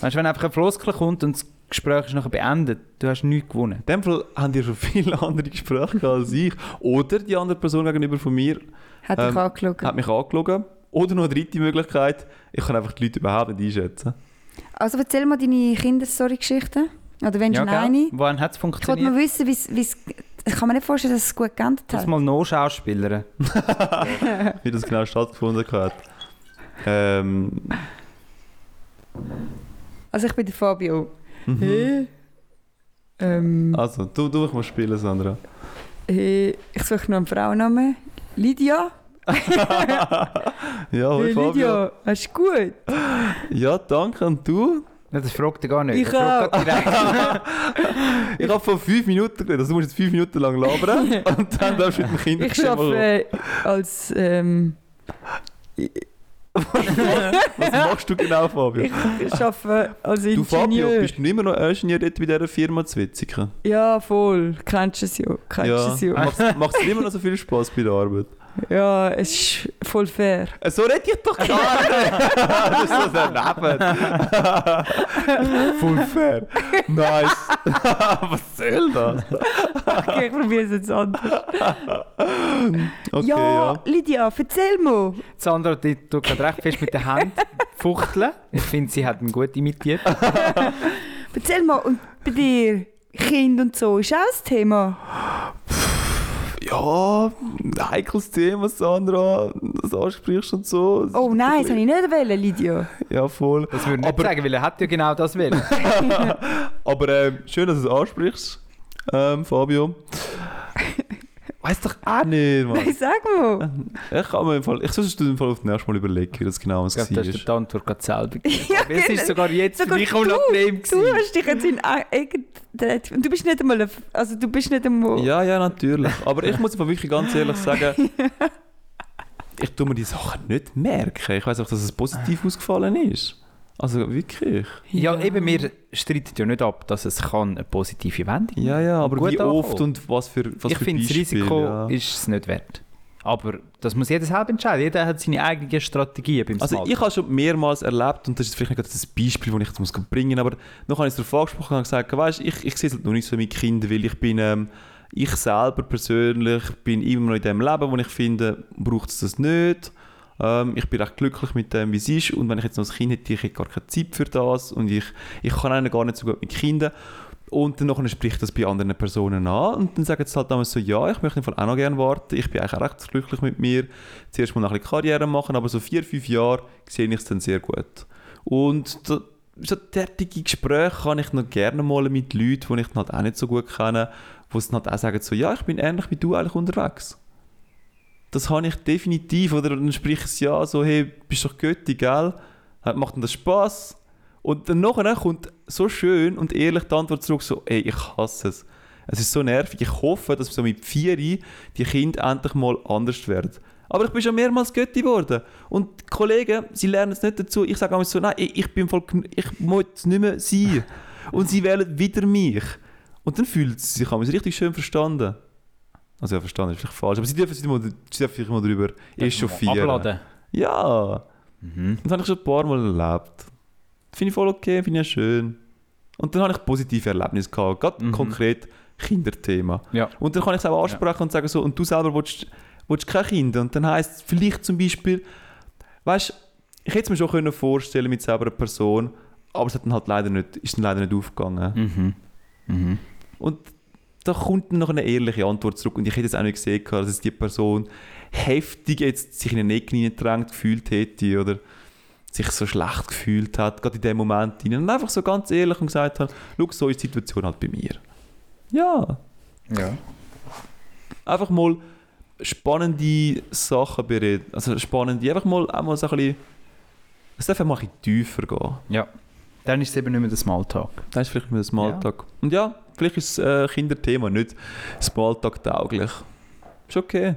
Weißt du, wenn einfach ein Floskel kommt und das Gespräch ist nachher beendet, du hast nichts gewonnen. In dem Fall haben ihr schon viele andere Gespräche gehabt als ich. Oder die andere Person gegenüber von mir Hat Ähm, angeschaut. hat mich angelogen. Oder noch eine dritte Möglichkeit, ich kann einfach die Leute überhaupt nicht einschätzen. Also erzähl mal deine Kinderstory-Geschichte. Oder wenn schon gell? eine. Wann hat es Ich wollte funktioniert? mal wissen, wie's, wie's, ich kann mir nicht vorstellen, dass es gut geändert Das hat. mal noch Schauspielern. Wie das genau stattgefunden hat. Ähm, Also ich bin der Fabio. mhm. Hey. Ähm, Also, du, du mal spielen, Sandra. hey. Ich suche noch einen Frauennamen. Lydia. Ja, Hey, Fabio. Lydia, hast du gut? Ja, danke. Und du? Ja, das fragt er gar nicht. Ich auch. Ich habe vor fünf Minuten geredet. Also, du musst jetzt fünf Minuten lang labern. und dann darfst du mit dem Kind Ich arbeite äh, als... Ähm, Was machst du genau, Fabio? ich, arbeite als Du, Ingenieur. Fabio, bist du immer noch Ingenieur dort bei dieser Firma zu Witzigen? Ja, voll. Kennst du es ja. Kennst du es ja. Macht macht es immer noch so viel Spaß bei der Arbeit? Ja, es ist voll fair. So rede ich doch gar nicht! das ist so daneben. Voll fair. Nice. Was soll das? Okay, ich probiere es jetzt anders. Okay, ja, ja. Lydia, erzähl mal. Sandra die tut gerade recht fest mit den Händen fuchteln. Ich finde, sie hat ihn gut imitiert. Erzähl mal, und bei dir, Kind und so, ist auch das Thema? Ja, ein heikles Thema, Sandra. Das ansprichst und so. Das Oh nein, ein das habe ich nicht wollen, Lydia. Ja, voll. Das würde ich nicht Aber- sagen, weil er hat ja genau das will. Aber ähm, schön, dass du es ansprichst, ähm, Fabio. Weiß doch auch nicht, Mann. Nein, sag mal. Ich kann mir im Fall, ich soll es im Fall auf das nächste Mal überlegen, wie das genau was Ich du hast dir war. die Antwort gerade selber gegeben. Ja, Aber es genau. ist sogar jetzt für Sogar mich du, unangenehm Du gewesen. hast dich jetzt in. Und du bist nicht einmal... ein- Also du bist nicht einmal... Ja, ja, natürlich. Aber ich muss wirklich ganz ehrlich sagen, ich tue mir die Sachen nicht merken. Ich weiß auch, dass es positiv ausgefallen ist. Also wirklich. Ja, eben, wir streiten ja nicht ab, dass es kann eine positive Wendung Ja, ja, aber Gut wie oft und was für was Ich für finde, das Risiko ja. ist es nicht wert. Aber das muss jeder selber entscheiden. Jeder hat seine eigenen Strategien beim Also Smalltalk. ich habe schon mehrmals erlebt, und das ist vielleicht nicht gerade das Beispiel, das ich jetzt muss bringen muss, aber noch habe ich es darauf angesprochen und gesagt, weißt, ich, ich sehe es halt noch nicht so mit Kindern, weil ich bin, ähm, ich selber persönlich bin immer noch in dem Leben, wo ich finde, braucht es das nicht. Ähm, ich bin recht glücklich mit dem, wie es ist und wenn ich jetzt noch ein Kind hätte, ich hätte gar keine Zeit für das und ich, ich kann eigentlich gar nicht so gut mit Kindern. Und dann spricht das bei anderen Personen an und dann sagen sie halt damals so, ja, ich möchte auch noch gerne warten, ich bin eigentlich auch recht glücklich mit mir, zuerst mal noch ein bisschen Karriere machen, aber so vier, fünf Jahre sehe ich es dann sehr gut. Und da, so derartige Gespräche kann ich noch gerne mal mit Leuten, die ich dann halt auch nicht so gut kenne, wo sie dann halt auch sagen so, ja, ich bin ähnlich wie du eigentlich unterwegs. Das habe ich definitiv, oder dann spricht es ja so, hey, bist doch Götti, gell? Macht denn das Spaß? Und dann nachher kommt so schön und ehrlich die Antwort zurück, so, ey, ich hasse es. Es ist so nervig. Ich hoffe, dass so mit vier die Kinder endlich mal anders werden. Aber ich bin schon mehrmals Götti geworden. Und die Kollegen, sie lernen es nicht dazu. Ich sage einmal so, nein, ich, ich bin voll, ich muss es nicht mehr sein. Und sie wählen wieder mich. Und dann fühlen sie sich einmal richtig schön verstanden. Also ja, verstanden ist vielleicht falsch, aber sie dürfen sich mal, sie dürfen sich mal darüber echauffieren. Abladen. Ja, Mhm. das habe ich schon ein paar Mal erlebt. Finde ich voll okay, finde ich ja schön. Und dann habe ich positive Erlebnisse gehabt, gerade Mhm. konkret Kinderthema. Ja. Und dann kann ich es auch ansprechen und sagen so, und du selber willst, willst kein Kind. Und dann heisst es vielleicht zum Beispiel, weißt ich hätte es mir schon können vorstellen mit selber einer Person, aber es hat dann halt leider nicht, ist dann leider nicht aufgegangen. Mhm. Mhm. Und da kommt dann noch eine ehrliche Antwort zurück. Und ich hätte jetzt auch nicht gesehen, dass es die Person heftig jetzt sich in eine Ecke hineingedrängt gefühlt hätte oder sich so schlecht gefühlt hat, gerade in dem Moment. hinein. Und einfach so ganz ehrlich und gesagt hat, schau, so ist die Situation halt bei mir. Ja, Ja. einfach mal spannende Sachen bereden. Also spannende, einfach mal, auch mal so ein bisschen, es darf mal ein bisschen tiefer gehen. ja. Dann ist es eben nicht mehr der Smalltalk. Das ist vielleicht mal ein Smalltalk. Und ja, vielleicht ist das äh, Kinderthema nicht Smalltalk-tauglich. Ist okay.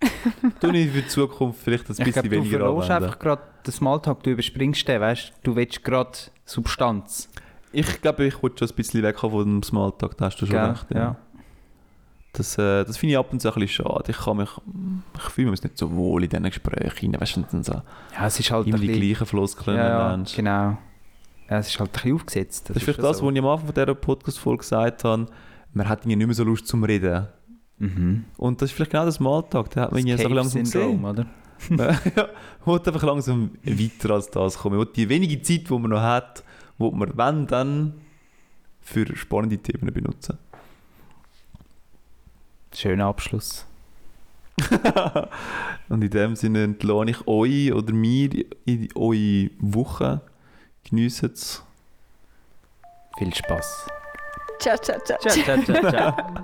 tu ich für die Zukunft vielleicht ein Ich bisschen glaube, du weniger verlierst anwenden. einfach gerade den Smalltalk, du überspringst den, weißt du? willst gerade Substanz. Ich glaube, ich wollte schon ein bisschen weg von dem Smalltalk, da hast du schon Gell? recht. Ja. Ja. Das, äh, das finde ich ab und zu ein bisschen schade. Ich, kann mich, ich fühle mich nicht so wohl in diesen Gesprächen. Weißt du, du so Ja, es ist halt immer ein die bisschen... gleichen Floskeln Ja, ja, genau. Ja, es ist halt ein bisschen aufgesetzt. Das ist vielleicht schon das, so. was ich am Anfang von dieser Podcast-Folge gesagt habe. Man hat irgendwie nicht mehr so Lust zum Reden. Mhm. Und das ist vielleicht genau das Smalltalk. Da hat man Das irgendwie so langsam gesehen. Oder? ja, man will einfach langsam weiter als das kommen. Man will die wenige Zeit, die man noch hat, will man wenn dann für spannende Themen benutzen. Schöner Abschluss. Und in dem Sinne entlohne ich euch oder mir in eure Woche. Geniessen es. Viel Spaß. Ciao, ciao, ciao. Ciao, ciao, ciao, ciao.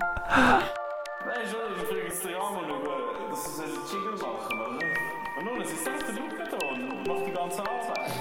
Nein, schon, ich bringe es dir an, schauen, dass sie einen Jingle machen, oder? Und nun, es ist selbst der da und macht die ganze Arbeit.